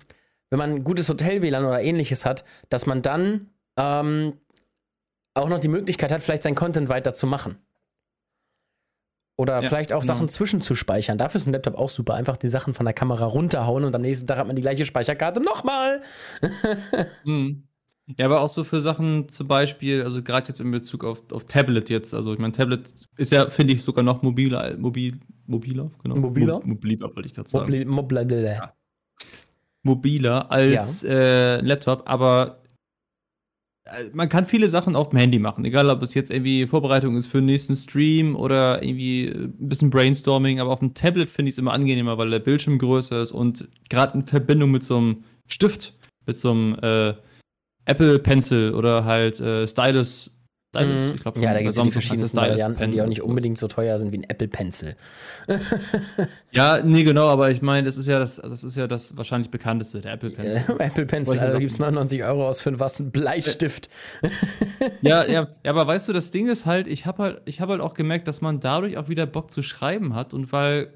wenn man ein gutes Hotel-WLAN oder ähnliches hat, dass man dann ähm, auch noch die Möglichkeit hat, vielleicht sein Content weiter zu machen. Oder Ja, vielleicht auch genau. Sachen zwischenzuspeichern. Dafür ist ein Laptop auch super. Einfach die Sachen von der Kamera runterhauen und am nächsten Tag hat man die gleiche Speicherkarte nochmal. Mhm. Ja, aber auch so für Sachen zum Beispiel, also gerade jetzt in Bezug auf, auf Tablet jetzt, also ich meine, Tablet ist ja, finde ich, sogar noch mobiler, mobil, mobiler, genau. Mobiler? Mo mobiler, wollte ich gerade sagen. Mobli- Mobli- mobiler als äh, Laptop, aber äh, man kann viele Sachen auf dem Handy machen, egal ob es jetzt irgendwie Vorbereitung ist für den nächsten Stream oder irgendwie äh, ein bisschen Brainstorming, aber auf dem Tablet finde ich es immer angenehmer, weil der Bildschirm größer ist und gerade in Verbindung mit so einem Stift, mit so einem äh, Apple Pencil oder halt äh, Stylus. Stylus, Mhm. ich glaub, ja, da gibt es ja die verschiedensten Varianten, Pen die auch nicht unbedingt so teuer sind wie ein Apple Pencil. Ja, nee, genau, aber ich meine, das ist ja das, das ist ja das wahrscheinlich bekannteste, der Apple Pencil. Apple Pencil, also gibt es 99 Euro aus für ein was? Ein Bleistift. Ja, ja, ja, aber weißt du, das Ding ist halt, ich habe halt, ich habe halt auch gemerkt, dass man dadurch auch wieder Bock zu schreiben hat und weil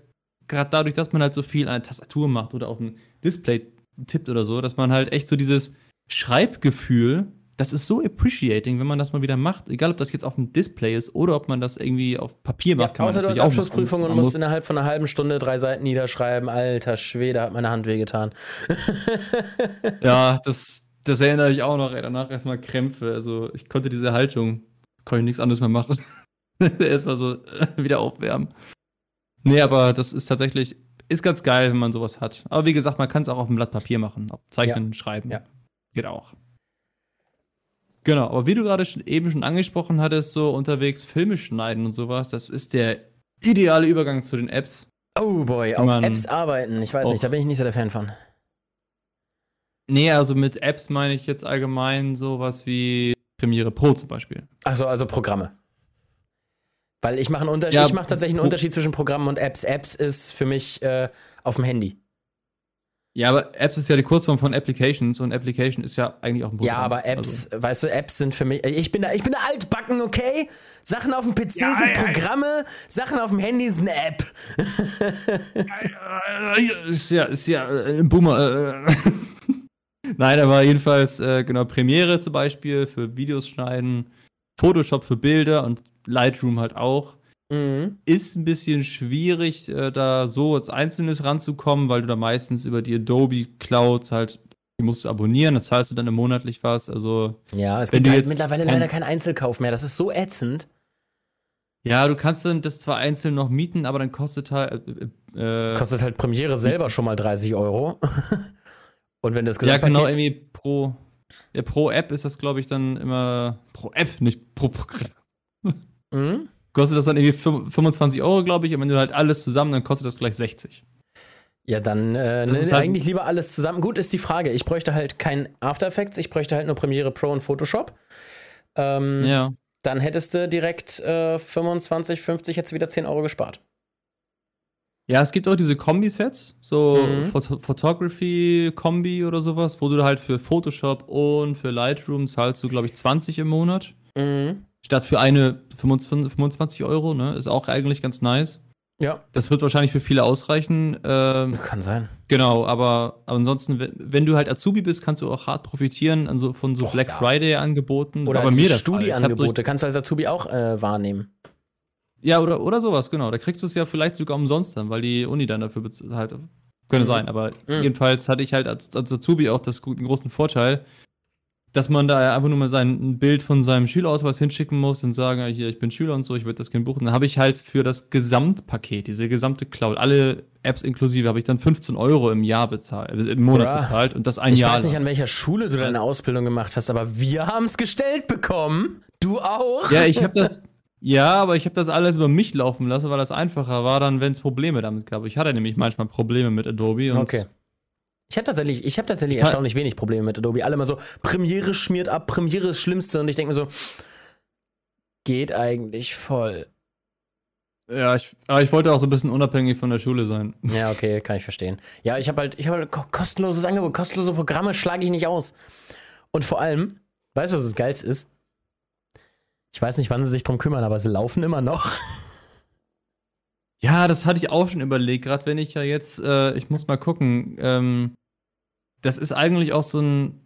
gerade dadurch, dass man halt so viel an der Tastatur macht oder auf dem Display tippt oder so, dass man halt echt so dieses Schreibgefühl, das ist so appreciating, wenn man das mal wieder macht, egal ob das jetzt auf dem Display ist oder ob man das irgendwie auf Papier Ja, macht. kann man außer du hast Abschlussprüfung und musst innerhalb von einer halben Stunde drei Seiten niederschreiben. Alter Schwede, hat meine Hand wehgetan. Ja, das, das erinnere ich auch noch, ey, danach erstmal Krämpfe. Also ich konnte diese Haltung, konnte ich nichts anderes mehr machen. erstmal so äh, wieder aufwärmen. Nee, aber das ist tatsächlich, ist ganz geil, wenn man sowas hat. Aber wie gesagt, man kann es auch auf dem Blatt Papier machen. Zeichnen, Schreiben. Ja. Geht auch. Genau, aber wie du gerade schon, eben schon angesprochen hattest, so unterwegs Filme schneiden und sowas, das ist der ideale Übergang zu den Apps. Oh boy, auf Apps arbeiten. Ich weiß nicht, da bin ich nicht so der Fan von. Nee, also mit Apps meine ich jetzt allgemein sowas wie Premiere Pro zum Beispiel. Achso, also Programme. Weil ich mache Ja, ich mache tatsächlich einen Unterschied zwischen Programmen und Apps. Apps ist für mich äh, auf dem Handy. Ja, aber Apps ist ja die Kurzform von Applications und Application ist ja eigentlich auch ein Ja, aber Apps, Also, weißt du, Apps sind für mich. Ich bin da, ich bin da altbacken, okay? Sachen auf dem PC sind Programme, Sachen auf dem Handy sind eine App. ist ja, ist ja äh, ein Boomer. Äh. Nein, aber jedenfalls, äh, genau, Premiere zum Beispiel für Videos schneiden, Photoshop für Bilder und Lightroom halt auch. Mhm. Ist ein bisschen schwierig, äh, da so als Einzelnes ranzukommen, weil du da meistens über die Adobe Clouds halt, die musst du abonnieren, da zahlst du dann monatlich was. Also, Ja, es gibt halt mittlerweile leider keinen Einzelkauf mehr. Das ist so ätzend. ja, du kannst dann das zwar einzeln noch mieten, aber dann kostet halt. Äh, äh, Kostet halt Premiere selber schon mal 30 Euro. Und wenn das ja, genau, irgendwie pro. Der pro App ist das, glaube ich, dann immer. Pro App, nicht pro Programm. Mhm. Kostet das dann irgendwie fünf- 25 Euro, glaube ich, und wenn du halt alles zusammen, dann kostet das gleich 60. Ja, dann äh, Das ne, ist halt- eigentlich lieber alles zusammen. Gut ist die Frage. Ich bräuchte halt kein After Effects, ich bräuchte halt nur Premiere Pro und Photoshop. Ähm, Ja. Dann hättest du direkt äh, 25, 50, hättest du wieder 10 Euro gespart. Ja, es gibt auch diese Kombi-Sets, so Mhm. Phot Photography-Kombi oder sowas, wo du halt für Photoshop und für Lightroom zahlst du, glaube ich, 20 im Monat. Mhm. Statt für eine 25, 25 Euro, ne? Ist auch eigentlich ganz nice. Ja, Das wird wahrscheinlich für viele ausreichen. Ähm, kann sein. genau, aber, aber ansonsten, wenn, wenn du halt Azubi bist, kannst du auch hart profitieren an so, von so Och, Black ja. Friday-Angeboten. Oder bei mir Studieangebote kannst du als Azubi auch äh, wahrnehmen. Ja, oder, oder sowas, genau. Da kriegst du es ja vielleicht sogar umsonst dann, weil die Uni dann dafür bezahlt. Halt, könnte Mhm. sein, aber Mhm. jedenfalls hatte ich halt als, als Azubi auch das, den großen Vorteil, dass man da einfach nur mal sein ein Bild von seinem Schülerausweis hinschicken muss und sagen, ja, hier, ich bin Schüler und so, ich würde das gerne buchen. Dann habe ich halt für das Gesamtpaket, diese gesamte Cloud, alle Apps inklusive, habe ich dann 15 Euro im Jahr bezahlt, äh, im Monat Hurra. bezahlt und das ein ich Jahr weiß nicht, lang. an welcher Schule du deine Ausbildung gemacht hast, aber wir haben es gestellt bekommen. Du auch? Ja, ich habe das. Ja, aber ich habe das alles über mich laufen lassen, weil das einfacher war dann, wenn es Probleme damit gab. Ich hatte nämlich manchmal Probleme mit Adobe. Und Okay. Ich habe tatsächlich, ich hab tatsächlich Ich erstaunlich wenig Probleme mit Adobe. Alle immer so, Premiere schmiert ab, Premiere ist das Schlimmste. Und ich denke mir so, geht eigentlich voll. Ja, ich, aber ich wollte auch so ein bisschen unabhängig von der Schule sein. Ja, okay, kann ich verstehen. Ja, ich habe halt, ich habe halt ko- kostenloses Angebot, kostenlose Programme schlage ich nicht aus. Und vor allem, weißt du, was das Geilste ist? Ich weiß nicht, wann sie sich drum kümmern, aber sie laufen immer noch. Ja, das hatte ich auch schon überlegt, gerade wenn ich ja jetzt, äh, ich muss mal gucken, ähm, das ist eigentlich auch so ein,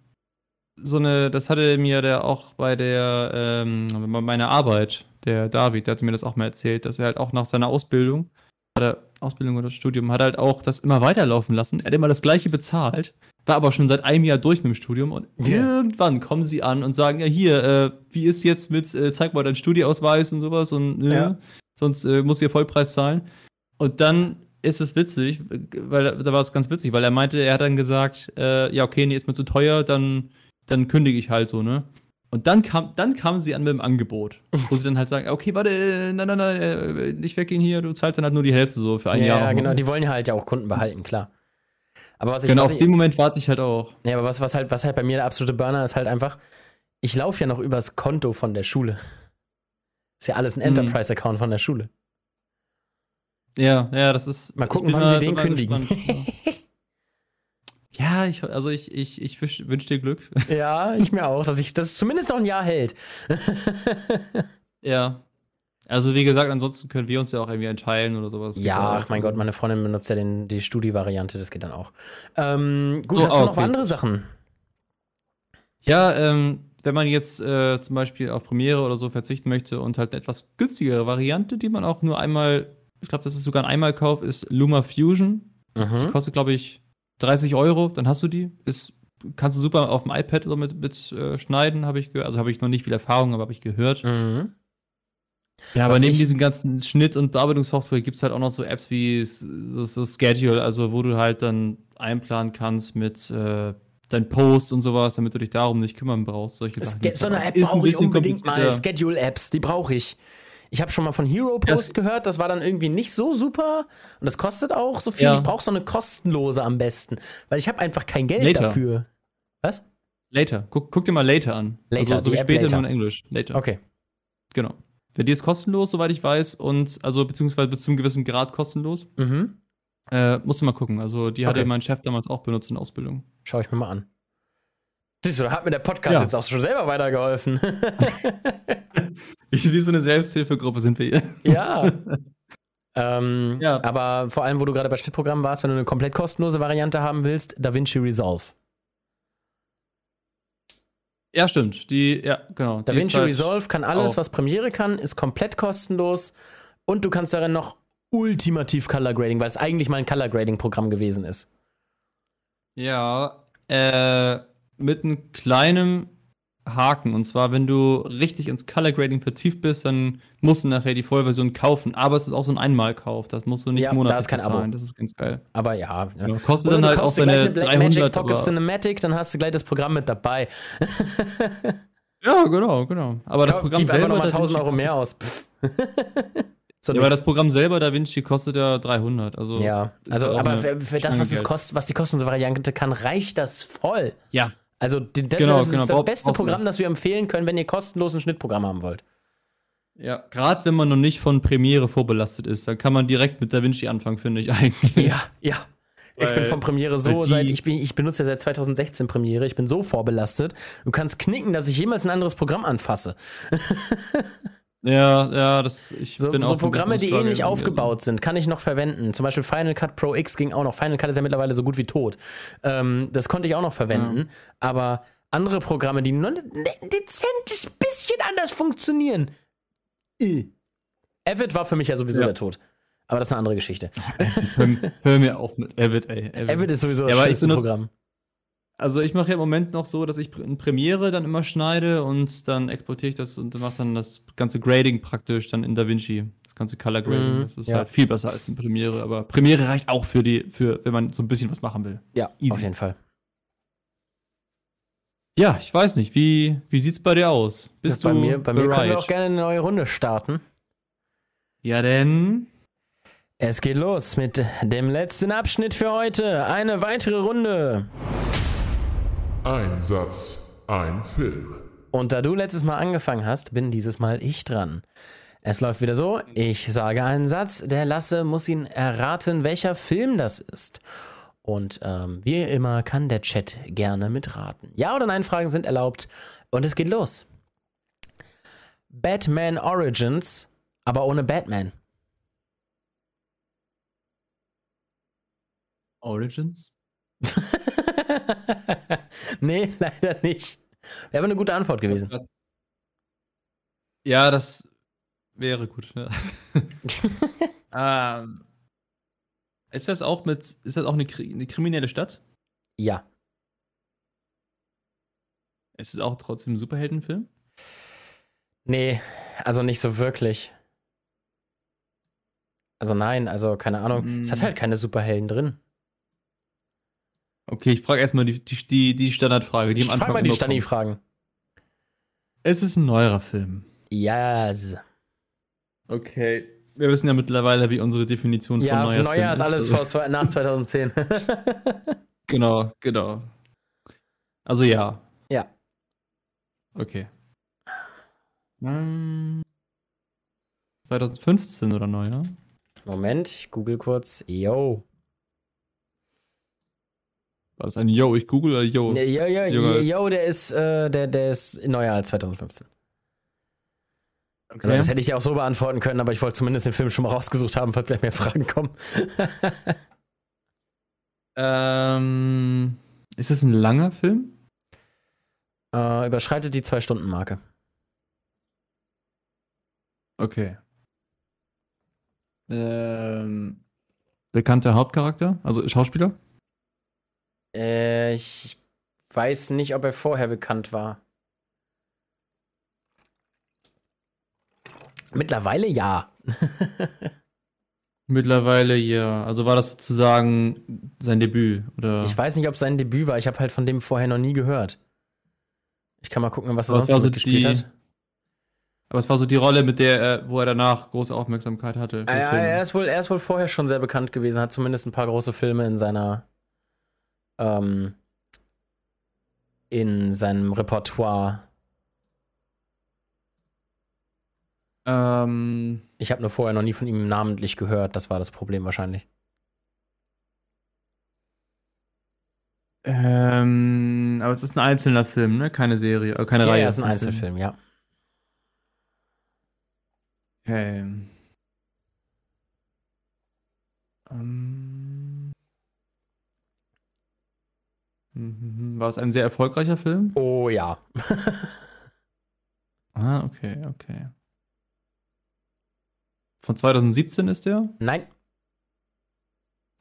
so eine, das hatte mir der auch bei der, ähm, bei meiner Arbeit, der David, der hatte mir das auch mal erzählt, dass er halt auch nach seiner Ausbildung, hat er, Ausbildung oder Studium, hat halt auch das immer weiterlaufen lassen. Er hat immer das gleiche bezahlt, war aber schon seit einem Jahr durch mit dem Studium und Ja. irgendwann kommen sie an und sagen, ja hier, äh, wie ist jetzt mit, äh, zeig mal deinen Studieausweis und sowas und äh, Ja. Sonst äh, musst du hier Vollpreis zahlen. Und dann ist es witzig, weil da war es ganz witzig, weil er meinte, er hat dann gesagt, äh, ja, okay, nee, ist mir zu teuer, dann, dann kündige ich halt so, ne? Und dann kam, dann kamen sie an mit dem Angebot, wo sie dann halt sagen, okay, warte, äh, nein, nein, nein, äh, nicht weggehen hier, du zahlst dann halt nur die Hälfte so für ein ja, Jahr. ja, genau, die wollen ja halt ja auch Kunden behalten, klar. Aber was ich, genau, was auf ich, den Moment warte ich halt auch. ja, aber was, was, halt, was halt bei mir der absolute Burner ist halt einfach, ich laufe ja noch übers Konto von der Schule. Ist ja alles ein Mhm. Enterprise-Account von der Schule. Ja, ja, das ist. Mal gucken, wann mal- sie den kündigen. ja, ich, also ich, ich, ich wünsche wünsch dir Glück. ja, ich mir auch, dass ich das zumindest noch ein Jahr hält. ja. Also wie gesagt, ansonsten können wir uns ja auch irgendwie entteilen oder sowas. Ja, ach mein Gott, meine Freundin benutzt ja den, die Studi-Variante, das geht dann auch. Ähm, gut, So, hast du ah, noch okay. andere Sachen? Ja, ähm, wenn man jetzt äh, zum Beispiel auf Premiere oder so verzichten möchte und halt eine etwas günstigere Variante, die man auch nur einmal, ich glaube, das ist sogar ein Einmalkauf, ist Luma Fusion. Mhm. kostet, glaube ich, 30 Euro, dann hast du die. Ist, kannst du super auf dem iPad so mit, mit äh, schneiden, habe ich gehört. Also habe ich noch nicht viel Erfahrung, aber habe ich gehört. Mhm. Ja, aber Was neben diesem ganzen Schnitt- und Bearbeitungssoftware gibt es halt auch noch so Apps wie so, so Schedule, also wo du halt dann einplanen kannst mit äh, deinen Posts und sowas, damit du dich darum nicht kümmern brauchst. Solche Sachen. So eine. App Ist ein brauche ich bisschen unbedingt mal. Schedule-Apps, die brauche ich. Ich habe schon mal von Hero Post Das- gehört, das war dann irgendwie nicht so super und das kostet auch so viel. Ja. Ich brauche so eine kostenlose am besten, weil ich habe einfach kein Geld Later. dafür. Was? Later. Guck, guck dir mal Later an. Later, also, so wie App später Later. nur in Englisch. Later. Okay. Genau. Ja, die ist kostenlos, soweit ich weiß, und also beziehungsweise bis zu einem gewissen Grad kostenlos. Mhm. Äh, musst du mal gucken. Also die hatte Okay. mein Chef damals auch benutzt in Ausbildung. Schau ich mir mal an. Siehst du, da hat mir der Podcast Ja. jetzt auch schon selber weitergeholfen. Wie, so eine Selbsthilfegruppe sind wir hier. ja. ähm, Ja. Aber vor allem, wo du gerade bei Schnittprogrammen warst, wenn du eine komplett kostenlose Variante haben willst, DaVinci Resolve. Ja, stimmt. Die, ja, genau. DaVinci halt- Resolve kann alles, auch. was Premiere kann, ist komplett kostenlos und du kannst darin noch ultimativ Color Grading, weil es eigentlich mal ein Color Grading Programm gewesen ist. Ja, äh, mit einem kleinen Haken. Und zwar, wenn du richtig ins Color Grading vertieft bist, dann musst du nachher die Vollversion kaufen. Aber es ist auch so ein Einmalkauf. Das musst du nicht Ja, da monatlich ist kein Abo. bezahlen. Das ist ganz geil. Aber ja. ja. Ja, kostet Oder dann halt auch seine eine Blackmagic 300. Pocket Aber, Cinematic, dann hast du gleich das Programm mit dabei. ja, genau, genau. Aber das Programm Gib einfach selber. nochmal Da 1000 Vinci Euro kostet- mehr aus. So Ja, aber das Programm selber, Da Vinci, kostet ja 300. Also, ja, also, aber für, für das, was es kostet, was die kostenlose Variante kann, reicht das voll. Ja, Also, das, Genau, das ist genau, das beste Programm, das wir empfehlen können, wenn ihr kostenlos ein Schnittprogramm haben wollt. ja. Gerade wenn man noch nicht von Premiere vorbelastet ist, dann kann man direkt mit Da Vinci anfangen, finde ich eigentlich. Ja, ja. Ich bin Weil- von Premiere so, weil seit ich bin, ich benutze ja seit 2016 Premiere, ich bin so vorbelastet. Du kannst knicken, dass ich jemals ein anderes Programm anfasse. Ja, ja, das ich So, bin so auch ein Programme, die ähnlich aufgebaut sind, kann ich noch verwenden. Zum Beispiel Final Cut Pro X ging auch noch. Final Cut ist ja mittlerweile so gut wie tot. Ähm, das konnte ich auch noch verwenden. Aber andere Programme, die nur ein dezentes bisschen anders funktionieren. Äh. Avid war für mich ja sowieso Ja. der Tod. Aber das ist eine andere Geschichte. hör, hör mir auf mit Avid, ey. Avid ist sowieso das Ja, benutze- Programm. Also ich mache ja im Moment noch so, dass ich in Premiere dann immer schneide und dann exportiere ich das und mache dann das ganze Grading praktisch dann in DaVinci. Das ganze Color Grading. Mhm, das ist ja. halt viel besser als in Premiere, aber Premiere reicht auch für die, für, wenn man so ein bisschen was machen will. Ja, Easy. auf jeden Fall. Ja, ich weiß nicht, wie, wie sieht's bei dir aus? Bist bei du mir, bei mir können wir bereit? auch gerne eine neue Runde starten. Ja, denn. Es geht los mit dem letzten Abschnitt für heute. Eine weitere Runde. Ein Satz, ein Film. Und da du letztes Mal angefangen hast, bin dieses Mal ich dran. Es läuft wieder so, ich sage einen Satz, der Lasse muss ihn erraten, welcher Film das ist. Und ähm, wie immer kann der Chat gerne mitraten. Ja oder nein Fragen sind erlaubt und es geht los. Batman Origins, aber ohne Batman. Origins? nee, leider nicht. Wäre aber eine gute Antwort gewesen. Ja, das Wäre gut, ja. ähm, ist das auch mit, ist das auch eine, eine kriminelle Stadt? Ja. Ist es auch trotzdem ein Superheldenfilm? Nee, also nicht so wirklich. Also nein, also keine Ahnung. Es hat Mm. halt keine Superhelden drin. Okay, ich frage erstmal die, die, die, Standardfrage, die Ich am frag Anfang mal die Stani-Fragen. Es ist ein neuerer Film. Yes. Okay. Wir wissen ja mittlerweile, wie unsere Definition Ja, von neuer Neujahr Film ist alles also- vor, zwei- nach 2010. Genau, genau. Also ja. Ja. Okay. Ähm, 2015 oder neu, ne? Moment, ich google kurz. Yo. War das ein Yo, ich google oder Yo? Yo, yo, yo, yo der ist, äh, der, der ist neuer als 2015. Okay. Also das hätte ich ja auch so beantworten können, aber ich wollte zumindest den Film schon mal rausgesucht haben, falls gleich mehr Fragen kommen. ähm, ist es ein langer Film? äh, überschreitet die Zwei-Stunden-Marke. Okay. Ähm, bekannter Hauptcharakter? Also Schauspieler? Äh, ich weiß nicht, ob er vorher bekannt war. Mittlerweile ja. Mittlerweile ja. Also war das sozusagen sein Debüt? Oder? Ich weiß nicht, ob es sein Debüt war. Ich habe halt von dem vorher noch nie gehört. Ich kann mal gucken, was er sonst war so so gespielt hat. Aber es war so die Rolle, mit der er, wo er danach große Aufmerksamkeit hatte. Ah, ja, er, ist wohl, er ist wohl vorher schon sehr bekannt gewesen, hat zumindest ein paar große Filme in seiner ähm, in seinem Repertoire. Ähm, Ich habe nur vorher noch nie von ihm namentlich gehört, das war das Problem wahrscheinlich. ähm, aber es ist ein einzelner Film, ne? Keine Serie, äh, keine Ja, Reihe. ja, ist ein Einzelfilm, ja. Okay. Ähm. War es ein sehr erfolgreicher Film? Oh ja. Ah, okay, okay. Von 2017 ist der? Nein,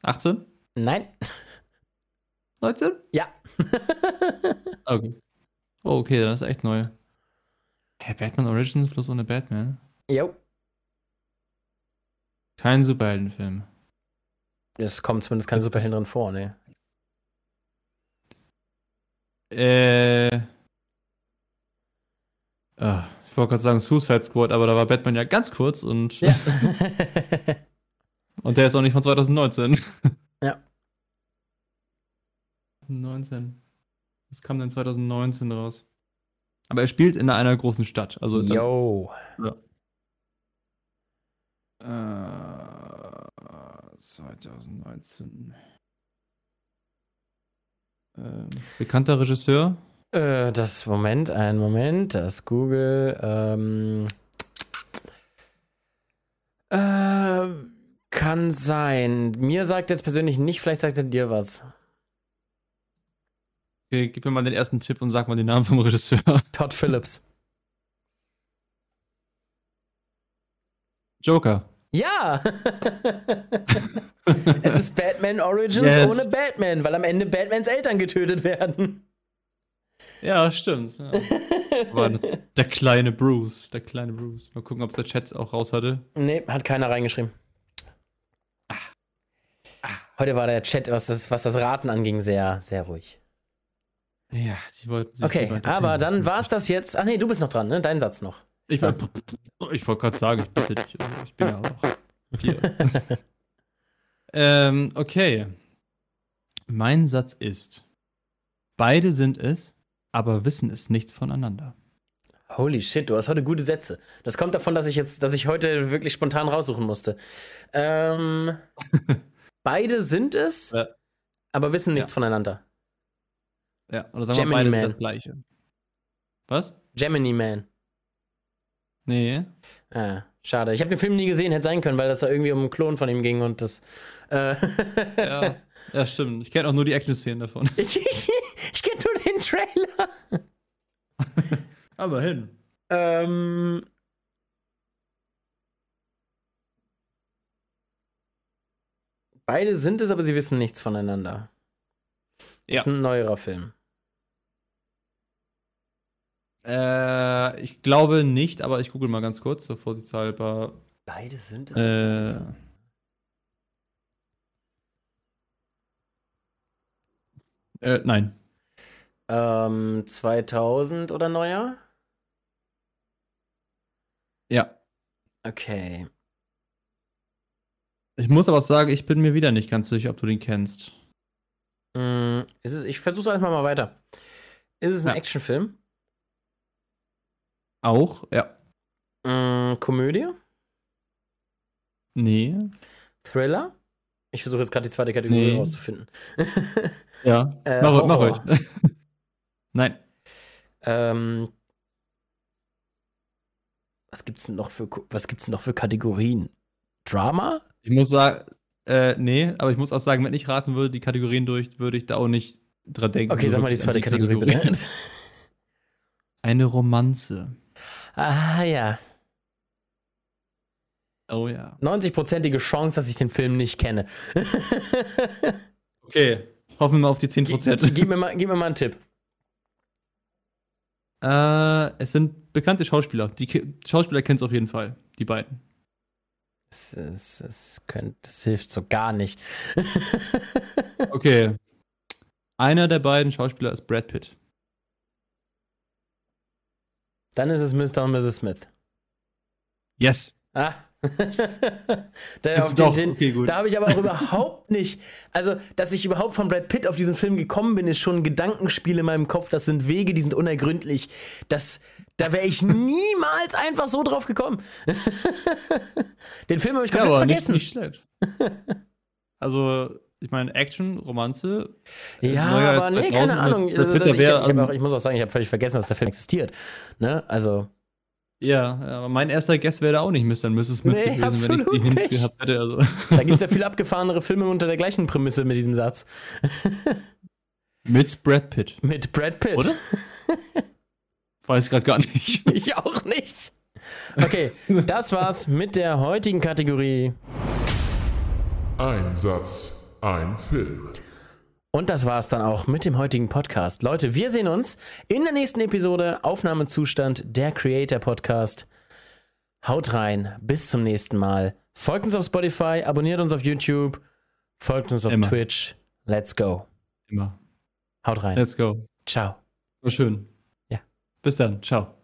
18? nein. 19? Ja. Okay. Oh, okay, das ist echt neu. Hä, Batman Origins plus ohne Batman? jo. Kein Superheldenfilm. Es kommt zumindest keine Superhelden vor, ne. Äh. Ah, ich wollte gerade sagen Suicide Squad, aber da war Batman ja ganz kurz und, Ja. und der ist auch nicht von 2019. Ja. 19. Was kam denn 2019 raus? Aber er spielt in einer großen Stadt. Also dann- Yo. Äh, 2019. Ähm, bekannter Regisseur? Äh, das Moment, ein Moment, das Google. Ähm, äh, kann sein. Mir sagt jetzt persönlich nicht, vielleicht sagt er dir was. Okay, gib mir mal den ersten Tipp und sag mal den Namen vom Regisseur. Todd Phillips. Joker. Ja! es ist Batman Origins Yes. ohne Batman, weil am Ende Batmans Eltern getötet werden. Ja, stimmt. Ja. Der kleine Bruce. Der kleine Bruce. Mal gucken, ob es der Chat auch raus hatte. Nee, hat keiner reingeschrieben. Heute war der Chat, was das, was das Raten anging, sehr, sehr ruhig. Ja, die wollten sich Okay, aber dann war es das jetzt. Ach nee, du bist noch dran, ne? Dein Satz noch. Ich, war- ich wollte gerade sagen, ich, bitte also ich bin ja auch hier. ähm, okay. Mein Satz ist: Beide sind es, aber wissen es nicht voneinander. Holy shit, du hast heute gute Sätze. Das kommt davon, dass ich jetzt, dass ich heute wirklich spontan raussuchen musste. Ähm, beide sind es, Ja. aber wissen nichts voneinander. Ja, oder sagen Gemini wir beide Man. sind das Gleiche. Was? Gemini Man. Nee. Ah, schade. Ich habe den Film nie gesehen, hätte sein können, weil das da irgendwie um einen Klon von ihm ging und das. Äh ja, ja, stimmt. Ich kenne auch nur die Action-Szenen davon. ich, ich kenne nur den Trailer. Aber hin. Ähm. Beide sind es, aber sie wissen nichts voneinander. Ja. Ist ein neuerer Film. Äh, ich glaube nicht, aber ich google mal ganz kurz, so vorsichtshalber. Beide sind es. Äh, äh, nein. Ähm, 2000 oder neuer? Ja. Okay. Ich muss aber sagen, ich bin mir wieder nicht ganz sicher, ob du den kennst. Mm, es, ich versuche einfach mal weiter. Ist es ein Ja. Actionfilm? Auch? Ja. Mm, Komödie? Nee. Thriller? Ich versuche jetzt gerade die zweite Kategorie Nee. rauszufinden. Ja. Äh, mach, mach ruhig. Nein. ähm, was gibt's denn noch für was gibt's denn noch für Kategorien? Drama? Ich muss sagen, äh, nee, aber ich muss auch sagen, wenn ich raten würde, die Kategorien durch, würde ich da auch nicht dran denken. Okay, so sag mal die zweite Kategorie bitte. Eine Romanze. Ah ja. Oh ja. 90-prozentige Chance, dass ich den Film nicht kenne. Okay. Hoffen wir mal auf die 10%. gib, mir mal, gib mir mal einen Tipp. Äh, es sind bekannte Schauspieler. Die Schauspieler kennst du auf jeden Fall. Die beiden. Es, es, es könnt, das hilft so gar nicht. Okay. Einer der beiden Schauspieler ist Brad Pitt. Dann ist es Mr. und Mrs. Smith. Yes. Ah. da, doch, den, okay, da habe ich aber auch überhaupt nicht. Also, dass ich überhaupt von Brad Pitt auf diesen Film gekommen bin, ist schon ein Gedankenspiel in meinem Kopf. Das sind Wege, die sind unergründlich. Das, da wäre ich niemals einfach so drauf gekommen. den Film habe ich Ja, komplett nicht, vergessen. nicht schlecht. Also, ich meine, Action, Romanze. äh, Ja, aber als nee, 2000 keine mit Ahnung. Brad Also, Pitt, das, der ich, ich, auch, ich muss auch sagen, ich habe völlig vergessen, dass der Film existiert. Ne? Also, Ja, aber mein erster Guess wäre da auch nicht Mr. und Mrs. Smith Nee, gewesen, wenn ich absolut die Hints nicht. gehabt hätte. Also. da gibt es ja viel abgefahrenere Filme unter der gleichen Prämisse mit diesem Satz. Mit Brad Pitt. Mit Brad Pitt. Oder? Weiß gerade gar nicht. Ich auch nicht. Okay, das war's mit der heutigen Kategorie. Ein Satz, ein Film. Und das war's dann auch mit dem heutigen Podcast. Leute, wir sehen uns in der nächsten Episode. Aufnahmezustand der Creator Podcast. Haut rein. Bis zum nächsten Mal. Folgt uns auf Spotify, abonniert uns auf YouTube, folgt uns auf Immer. Twitch. Let's go. Immer. Haut rein. Let's go. Ciao. War schön. Ja. Bis dann. Ciao.